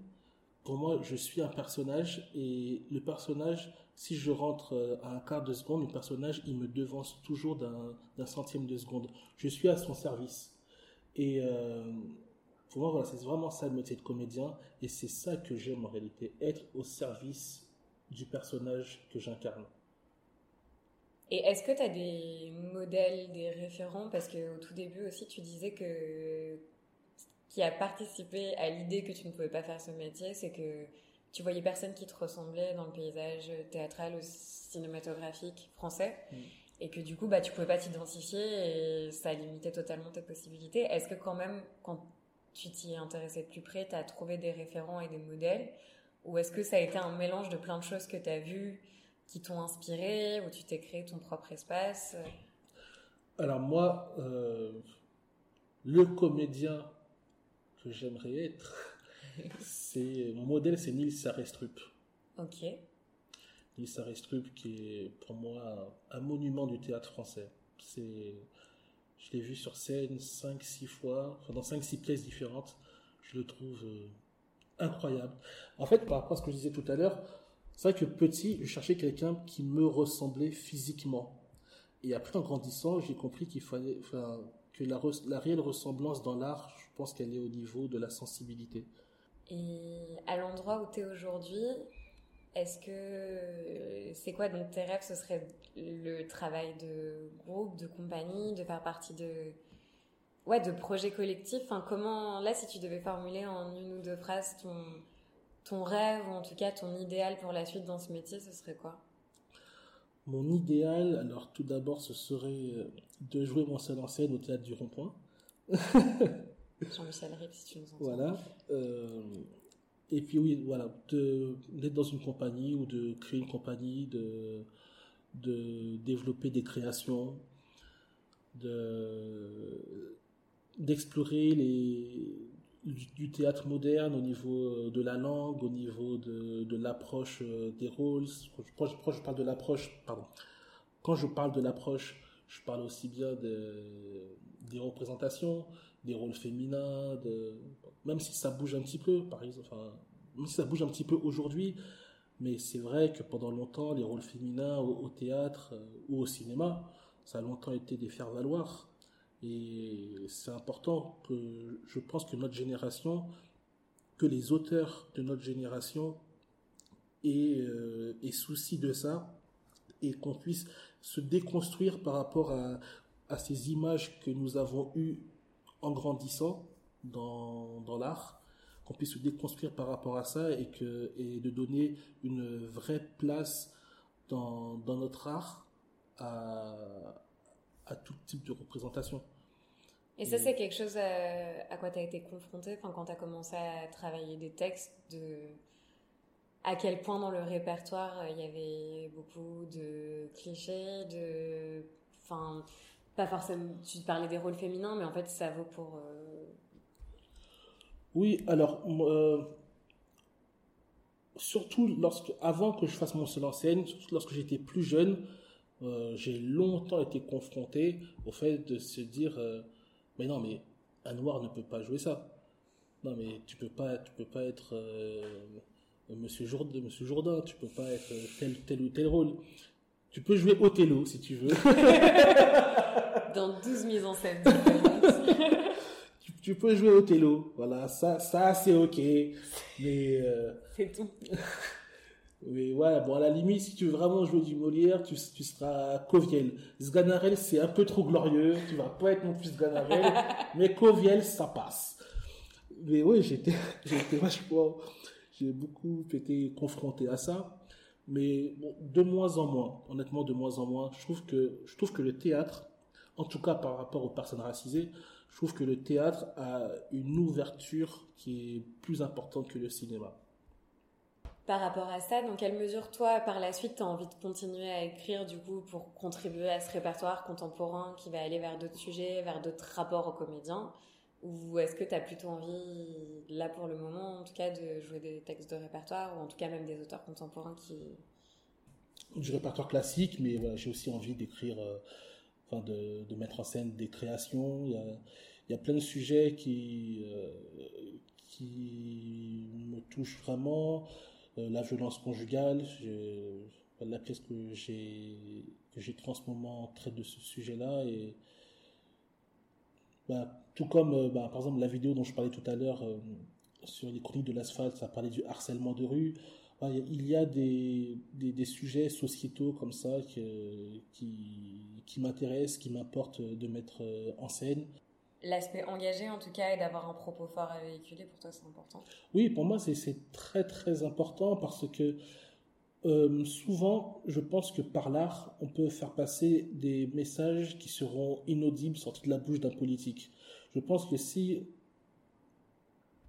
pour moi, je suis un personnage et le personnage, si je rentre euh, à un quart de seconde, le personnage, il me devance toujours d'un centième de seconde. Je suis à son service. Et euh, pour moi, voilà, c'est vraiment ça le métier de comédien et c'est ça que j'aime en réalité, être au service du personnage que j'incarne. Et est-ce que tu as des modèles, des référents? Parce qu'au tout début aussi, tu disais que qui a participé à l'idée que tu ne pouvais pas faire ce métier, c'est que tu voyais personne qui te ressemblait dans le paysage théâtral ou cinématographique français. Mm. Et que du coup, bah, tu pouvais pas t'identifier et ça limitait totalement tes possibilités. Est-ce que quand même, quand tu t'y intéressais de plus près, tu as trouvé des référents et des modèles Ou est-ce que ça a été un mélange de plein de choses que tu as vues qui t'ont inspiré, ou tu t'es créé ton propre espace? Alors moi, euh, le comédien que j'aimerais être, c'est mon modèle, c'est Nils Sarestrup. Ok. Nils Sarestrup, qui est pour moi un monument du théâtre français. C'est, je l'ai vu sur scène 5-6 fois, enfin dans 5-6 pièces différentes. Je le trouve euh, incroyable. En fait, par rapport à ce que je disais tout à l'heure, c'est vrai que petit, je cherchais quelqu'un qui me ressemblait physiquement. Et après, en grandissant, j'ai compris qu'il fallait, enfin, que la, la réelle ressemblance dans l'art, qu'elle est au niveau de la sensibilité. Et à l'endroit où tu es aujourd'hui, est-ce que c'est quoi donc tes rêves? Ce serait le travail de groupe, de compagnie, de faire partie de ouais de projets collectifs? Enfin, comment là, si tu devais formuler en une ou deux phrases ton ton rêve ou en tout cas ton idéal pour la suite dans ce métier, ce serait quoi? Mon idéal, alors tout d'abord, ce serait euh, de jouer mon seul en scène au théâtre du Rond-Point. (laughs) Jean-Michel Rive, si tu nous entends. Voilà. Euh, et puis oui, voilà, d'être dans une compagnie ou de créer une compagnie, de, de développer des créations, de d'explorer les du, théâtre moderne au niveau euh, de la langue, au niveau de, de l'approche euh, des rôles. Quand je, je parle de l'approche, pardon. Quand je parle de l'approche, je parle aussi bien de, des représentations, des rôles féminins, même si ça bouge un petit peu, par enfin, même si ça bouge un petit peu aujourd'hui, mais c'est vrai que pendant longtemps, les rôles féminins au, théâtre euh, ou au cinéma, ça a longtemps été des faire-valoir. Et c'est important que je pense que notre génération, que les auteurs de notre génération aient, euh, souci de ça et qu'on puisse se déconstruire par rapport à ces images que nous avons eues en grandissant dans, dans l'art, qu'on puisse se déconstruire par rapport à ça et, que, et de donner une vraie place dans, dans notre art à, à tout type de représentation. Et ça, c'est quelque chose à, quoi tu as été confronté quand tu as commencé à travailler des textes, de à quel point dans le répertoire il y avait beaucoup de clichés, de. Enfin, pas forcément. Tu parlais des rôles féminins, mais en fait, ça vaut pour. Euh, oui, alors. Euh, surtout lorsque, avant que je fasse mon seul en scène, lorsque j'étais plus jeune, euh, j'ai longtemps été confronté au fait de se dire mais non mais un noir ne peut pas jouer ça non mais tu peux pas tu peux pas être monsieur Jourdain monsieur Jourdain tu peux pas être tel tel ou tel rôle tu peux jouer Othello si tu veux (laughs) dans 12 mises en scène (laughs) tu, tu, peux jouer Othello voilà ça ça c'est ok mais c'est tout mais ouais, bon, à la limite, si tu veux vraiment jouer du Molière, tu, tu seras Coviel. Sganarelle, c'est un peu trop glorieux. Tu vas pas être non plus Sganarelle. (laughs) mais Coviel, ça passe. Mais oui, j'étais, (laughs) j'étais vachement, j'ai beaucoup été confronté à ça. Mais bon, de moins en moins, honnêtement, de moins en moins, je trouve que, je trouve que le théâtre, en tout cas par rapport aux personnes racisées, je trouve que le théâtre a une ouverture qui est plus importante que le cinéma. Par rapport à ça, dans quelle mesure toi, par la suite, tu as envie de continuer à écrire du coup pour contribuer à ce répertoire contemporain qui va aller vers d'autres sujets, vers d'autres rapports aux comédiens? Ou est-ce que tu as plutôt envie, là pour le moment en tout cas, de jouer des textes de répertoire ou en tout cas même des auteurs contemporains qui... Du répertoire classique, mais voilà, j'ai aussi envie d'écrire, euh, de, mettre en scène des créations. Il y a, plein de sujets qui, euh, qui me touchent vraiment. Euh, la violence conjugale, la pièce que j'ai que en ce moment traite de ce sujet-là et bah, tout comme euh, bah, par exemple la vidéo dont je parlais tout à l'heure sur les chroniques de l'asphalte, ça parlait du harcèlement de rue. Bah, il y a des, des, sujets sociétaux comme ça qui m'intéressent, qui m'importent de mettre en scène l'aspect engagé en tout cas et d'avoir un propos fort à véhiculer pour toi c'est important? Oui, pour moi c'est très très important parce que euh, souvent je pense que par l'art on peut faire passer des messages qui seront inaudibles sortis de la bouche d'un politique. Je pense que si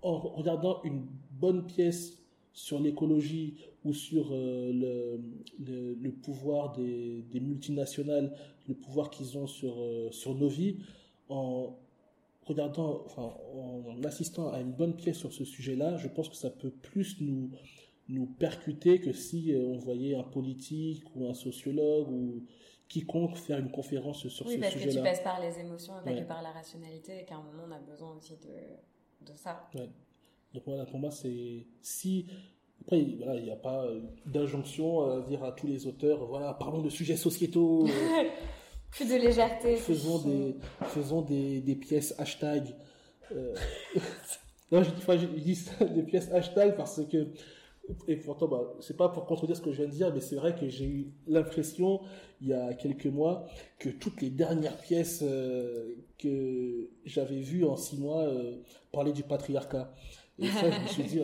en regardant une bonne pièce sur l'écologie ou sur euh, le, le, le, pouvoir des, des, multinationales, le pouvoir qu'ils ont sur, euh, sur nos vies, en, regardant, enfin, en assistant à une bonne pièce sur ce sujet-là, je pense que ça peut plus nous, nous percuter que si euh, on voyait un politique ou un sociologue ou quiconque faire une conférence sur ce sujet-là. Oui, parce que tu passes par les émotions et pas que par la rationalité et qu'à un moment on a besoin aussi de, de ça. Ouais. Donc voilà, pour moi, c'est si. Après, il n'y a pas d'injonction à dire à tous les auteurs, voilà, parlons de sujets sociétaux. (laughs) Plus de légèreté. Faisons des, faisons des, des pièces hashtag. Euh... (laughs) non, je, enfin, je dis des pièces hashtag parce que, et pourtant, bah, c'est pas pour contredire ce que je viens de dire, mais c'est vrai que j'ai eu l'impression, il y a quelques mois, que toutes les dernières pièces euh, que j'avais vues en six mois euh, parlaient du patriarcat. Et ça, je me suis dit,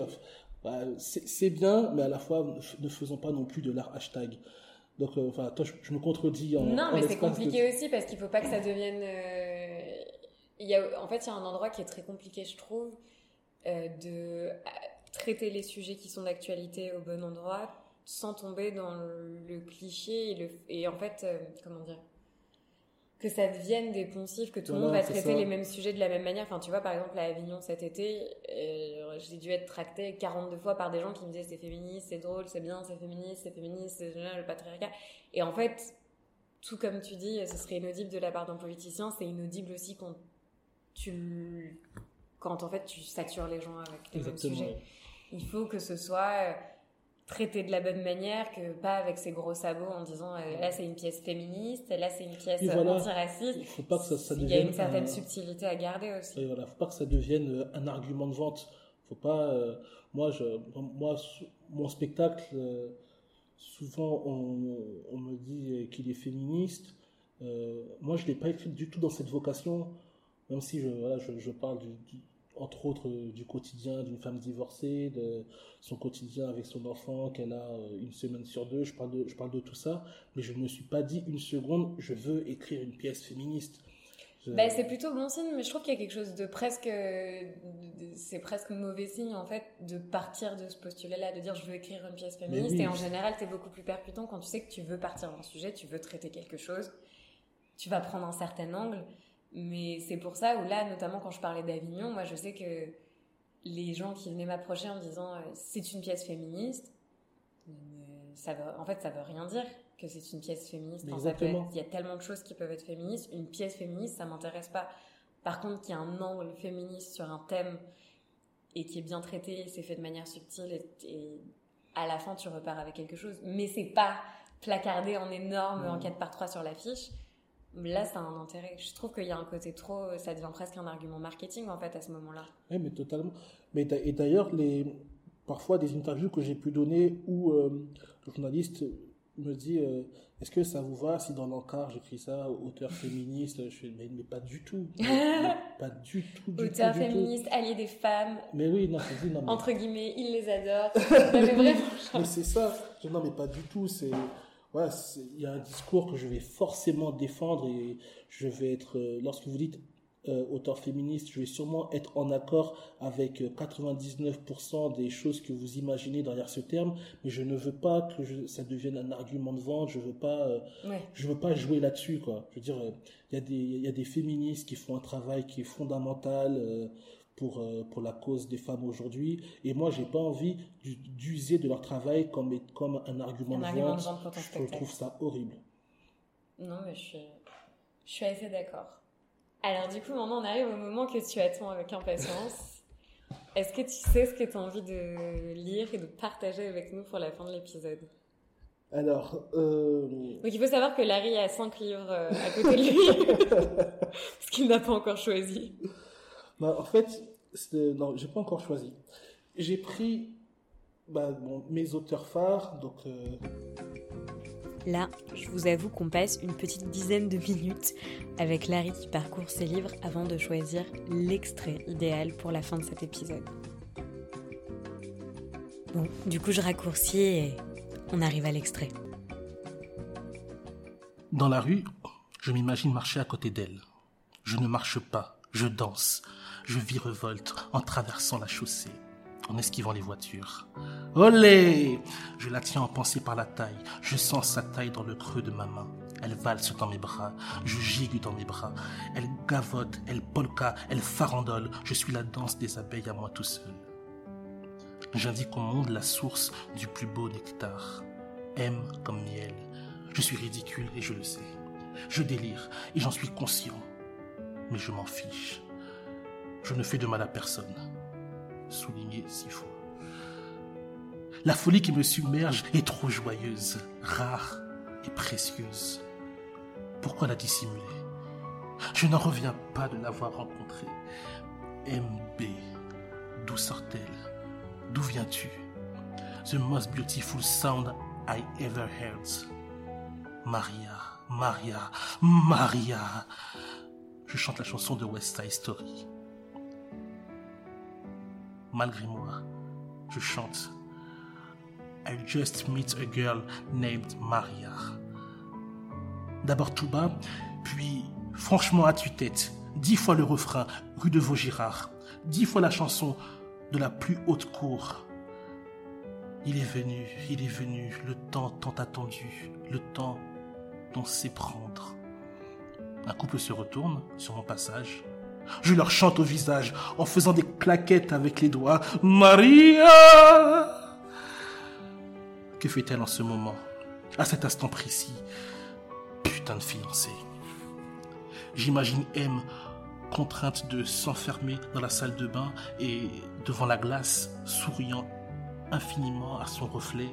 bah, c'est bien, mais à la fois, ne faisons pas non plus de l'art hashtag. Donc, euh, enfin, toi, je, me contredis en. Non, mais c'est compliqué aussi parce qu'il faut pas que ça devienne. Euh, il y a, en fait, il y a un endroit qui est très compliqué, je trouve, euh, de traiter les sujets qui sont d'actualité au bon endroit sans tomber dans le, cliché et, le, et en fait, comment dire que ça devienne des poncifs, que tout le monde va traiter les mêmes sujets de la même manière. Enfin, tu vois, par exemple, à Avignon cet été, euh, j'ai dû être tractée 42 fois par des gens qui me disaient c'est féministe, c'est drôle, c'est bien, c'est féministe, c'est féministe, c'est génial, le patriarcat. Et en fait, tout comme tu dis, ce serait inaudible de la part d'un politicien, c'est inaudible aussi quand tu, quand en fait tu satures les gens avec les mêmes sujets. Il faut que ce soit traité de la bonne manière que pas avec ses gros sabots en disant euh, là c'est une pièce féministe, là c'est une pièce voilà. antiraciste. Il faut pas que ça, ça devienne. Il y a une certaine subtilité à garder aussi. Il voilà, faut pas que ça devienne euh, un argument de vente. Faut pas. Euh, moi, je, moi, mon spectacle, euh, souvent on, on, me dit qu'il est féministe. Euh, moi, je l'ai pas écrit du tout dans cette vocation, même si je, voilà, je, je parle du, du entre autres euh, du quotidien d'une femme divorcée, de son quotidien avec son enfant qu'elle a euh, une semaine sur deux. Je parle de, je parle de tout ça, mais je ne me suis pas dit une seconde, je veux écrire une pièce féministe. Je... Ben, c'est plutôt bon signe, mais je trouve qu'il y a quelque chose de presque, c'est presque mauvais signe en fait de partir de ce postulat-là, de dire je veux écrire une pièce féministe. Oui. Et en général, es beaucoup plus percutant quand tu sais que tu veux partir d'un sujet, tu veux traiter quelque chose, tu vas prendre un certain angle. Mais c'est pour ça où là, notamment quand je parlais d'Avignon, moi je sais que les gens qui venaient m'approcher en me disant euh, c'est une pièce féministe, ça veut, en fait ça veut rien dire que c'est une pièce féministe. Il y a tellement de choses qui peuvent être féministes. Une pièce féministe, ça m'intéresse pas. Par contre, qu'il y a un angle féministe sur un thème et qui est bien traité, c'est fait de manière subtile et, et, à la fin tu repars avec quelque chose. Mais c'est pas placardé en énorme mmh. en 4 par 3 sur l'affiche Là, ça a un intérêt. Je trouve qu'il y a un côté trop, ça devient presque un argument marketing en fait à ce moment-là. Oui, mais totalement. Mais et d'ailleurs, les parfois des interviews que j'ai pu donner où euh, le journaliste me dit euh, est-ce que ça vous va si dans l'encart j'écris ça auteur féministe je fais mais, mais pas du tout (laughs) mais, pas du tout du auteur tout, féministe tout. allié des femmes mais oui non, dit, non mais... entre guillemets il les adore (laughs) mais, vraiment, mais c'est ça non mais pas du tout c'est voilà, il y a un discours que je vais forcément défendre et je vais être, euh, lorsque vous dites euh, auteur féministe, je vais sûrement être en accord avec 99% des choses que vous imaginez derrière ce terme, mais je ne veux pas que ça devienne un argument de vente. Je veux pas, je veux pas jouer là-dessus, quoi. Je veux dire, il y a des, il y a des féministes qui font un travail qui est fondamental pour, euh, pour la cause des femmes aujourd'hui. Et moi, j'ai pas envie d'user de leur travail comme, comme un argument, de, vente. Je trouve ça horrible. Non, mais je suis, je suis assez d'accord. Alors, du coup, maintenant, on arrive au moment que tu attends avec impatience. (laughs) Est-ce que tu sais ce que tu as envie de lire et de partager avec nous pour la fin de l'épisode? Alors, euh... donc il faut savoir que Larry a cinq livres euh, à côté de lui, (laughs) parce qu'il n'a pas encore choisi. Bah, en fait, non, j'ai pas encore choisi. J'ai pris bah, mes auteurs phares, donc. Euh, Là, je vous avoue qu'on passe une petite dizaine de minutes avec Larry qui parcourt ses livres avant de choisir l'extrait idéal pour la fin de cet épisode. Bon, du coup, je raccourcis et on arrive à l'extrait. Dans la rue, je m'imagine marcher à côté d'elle. Je ne marche pas, je danse je virevolte en traversant la chaussée, en esquivant les voitures. Olé Je la tiens en pensée par la taille, je sens sa taille dans le creux de ma main. Elle valse dans mes bras, je gigue dans mes bras. Elle gavote, elle polka, elle farandole. Je suis la danse des abeilles à moi tout seul. J'indique au monde la source du plus beau nectar. M comme miel. Je suis ridicule et je le sais. Je délire et j'en suis conscient. Mais je m'en fiche. Je ne fais de mal à personne. Souligné six fois. La folie qui me submerge est trop joyeuse, rare et précieuse. Pourquoi la dissimuler? Je n'en reviens pas de l'avoir rencontrée. MB, d'où sort-elle? D'où viens-tu? The most beautiful sound I ever heard. Maria, Maria, Maria. Je chante la chanson de West Side Story malgré moi, je chante. I just meet a girl named Maria. D'abord tout bas, puis franchement à tue-tête, dix fois le refrain, rue de Vaugirard, dix fois la chanson de la plus haute cour. Il est venu, il est venu, le temps tant attendu, le temps dont sait prendre. Un couple se retourne sur mon passage, je leur chante au visage en faisant des claquettes avec les doigts. Maria Que fait-elle en ce moment À cet instant précis? Putain de fiancée. J'imagine M contrainte de s'enfermer dans la salle de bain et devant la glace, souriant infiniment à son reflet,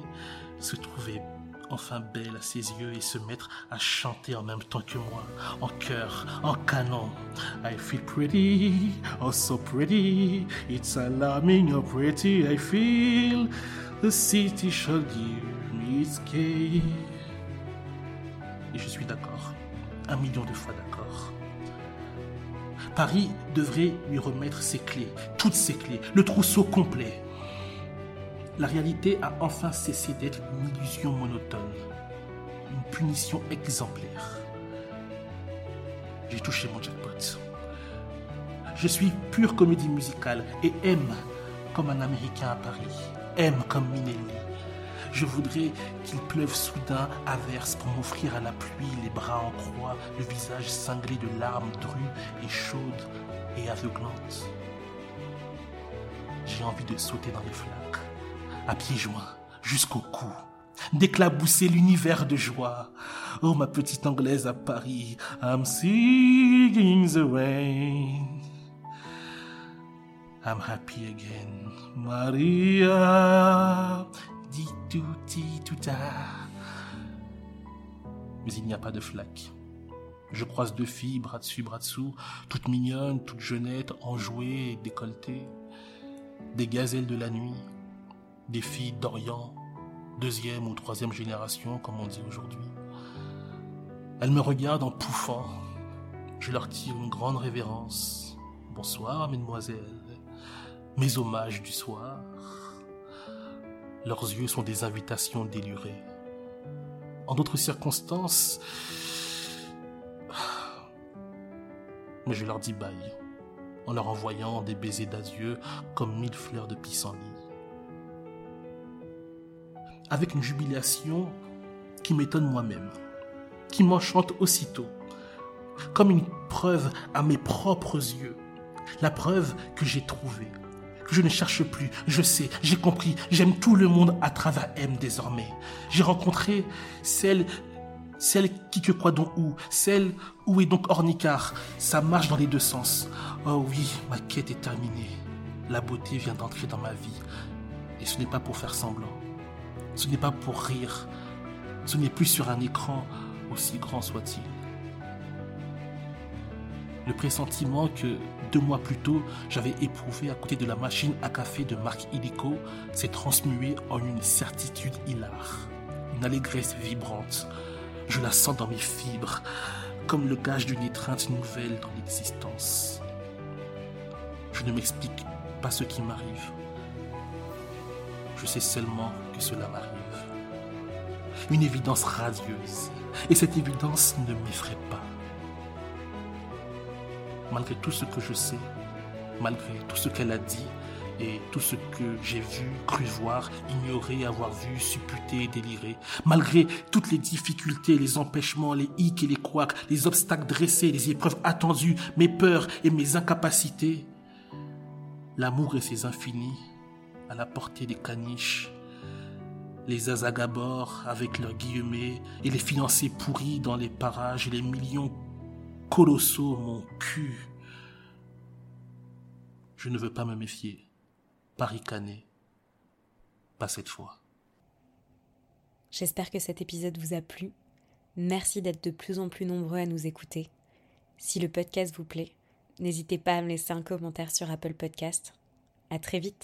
se trouver enfin belle à ses yeux et se mettre à chanter en même temps que moi, en chœur, en canon. I feel pretty, oh so pretty, it's alarming how pretty I feel. The city shall give me its key. Et je suis d'accord, un million de fois d'accord. Paris devrait lui remettre ses clés, toutes ses clés, le trousseau complet la réalité a enfin cessé d'être une illusion monotone, une punition exemplaire. J'ai touché mon jackpot. Je suis pure comédie musicale et aime comme un Américain à Paris, aime comme Minelli. Je voudrais qu'il pleuve soudain à verse pour m'offrir à la pluie les bras en croix, le visage cinglé de larmes drues et chaudes et aveuglantes. J'ai envie de sauter dans les flaques à pieds joints, jusqu'au cou, d'éclabousser l'univers de joie. Oh, ma petite anglaise à Paris, I'm singing the rain. I'm happy again, Maria. Di tout, di tout, Mais il n'y a pas de flaque. Je croise deux filles, bras dessus, bras dessous, toutes mignonnes, toutes jeunettes, enjouées et décolletées. Des gazelles de la nuit, des filles d'Orient, deuxième ou troisième génération, comme on dit aujourd'hui. Elles me regardent en pouffant. Je leur tire une grande révérence. Bonsoir, mesdemoiselles. Mes hommages du soir. Leurs yeux sont des invitations délurées. En d'autres circonstances, mais je leur dis bye, en leur envoyant des baisers d'adieu comme mille fleurs de pissenlit. Avec une jubilation qui m'étonne moi-même, qui m'enchante aussitôt, comme une preuve à mes propres yeux, la preuve que j'ai trouvée, que je ne cherche plus, je sais, j'ai compris, j'aime tout le monde à travers M désormais. J'ai rencontré celle celle qui que quoi donc où, celle où est donc Ornicar. Ça marche dans les deux sens. Oh oui, ma quête est terminée. La beauté vient d'entrer dans ma vie. Et ce n'est pas pour faire semblant. Ce n'est pas pour rire. Ce n'est plus sur un écran, aussi grand soit-il. Le pressentiment que deux mois plus tôt j'avais éprouvé à côté de la machine à café de Marc Illico s'est transmué en une certitude hilare, une allégresse vibrante, je la sens dans mes fibres, comme le gage d'une étreinte nouvelle dans l'existence. Je ne m'explique pas ce qui m'arrive. Je sais seulement que cela m'arrive. Une évidence radieuse. Et cette évidence ne m'effraie pas. Malgré tout ce que je sais, malgré tout ce qu'elle a dit, et tout ce que j'ai vu, cru voir, ignoré, avoir vu, supputé, déliré, malgré toutes les difficultés, les empêchements, les hicks et les couacs, les obstacles dressés, les épreuves attendues, mes peurs et mes incapacités, l'amour et ses infinis, à la portée des caniches, les azagabors avec leurs guillemets et les financiers pourris dans les parages et les millions colossaux, mon cul. Je ne veux pas me méfier. Paris Canet. Pas cette fois. J'espère que cet épisode vous a plu. Merci d'être de plus en plus nombreux à nous écouter. Si le podcast vous plaît, n'hésitez pas à me laisser un commentaire sur Apple Podcast. À très vite.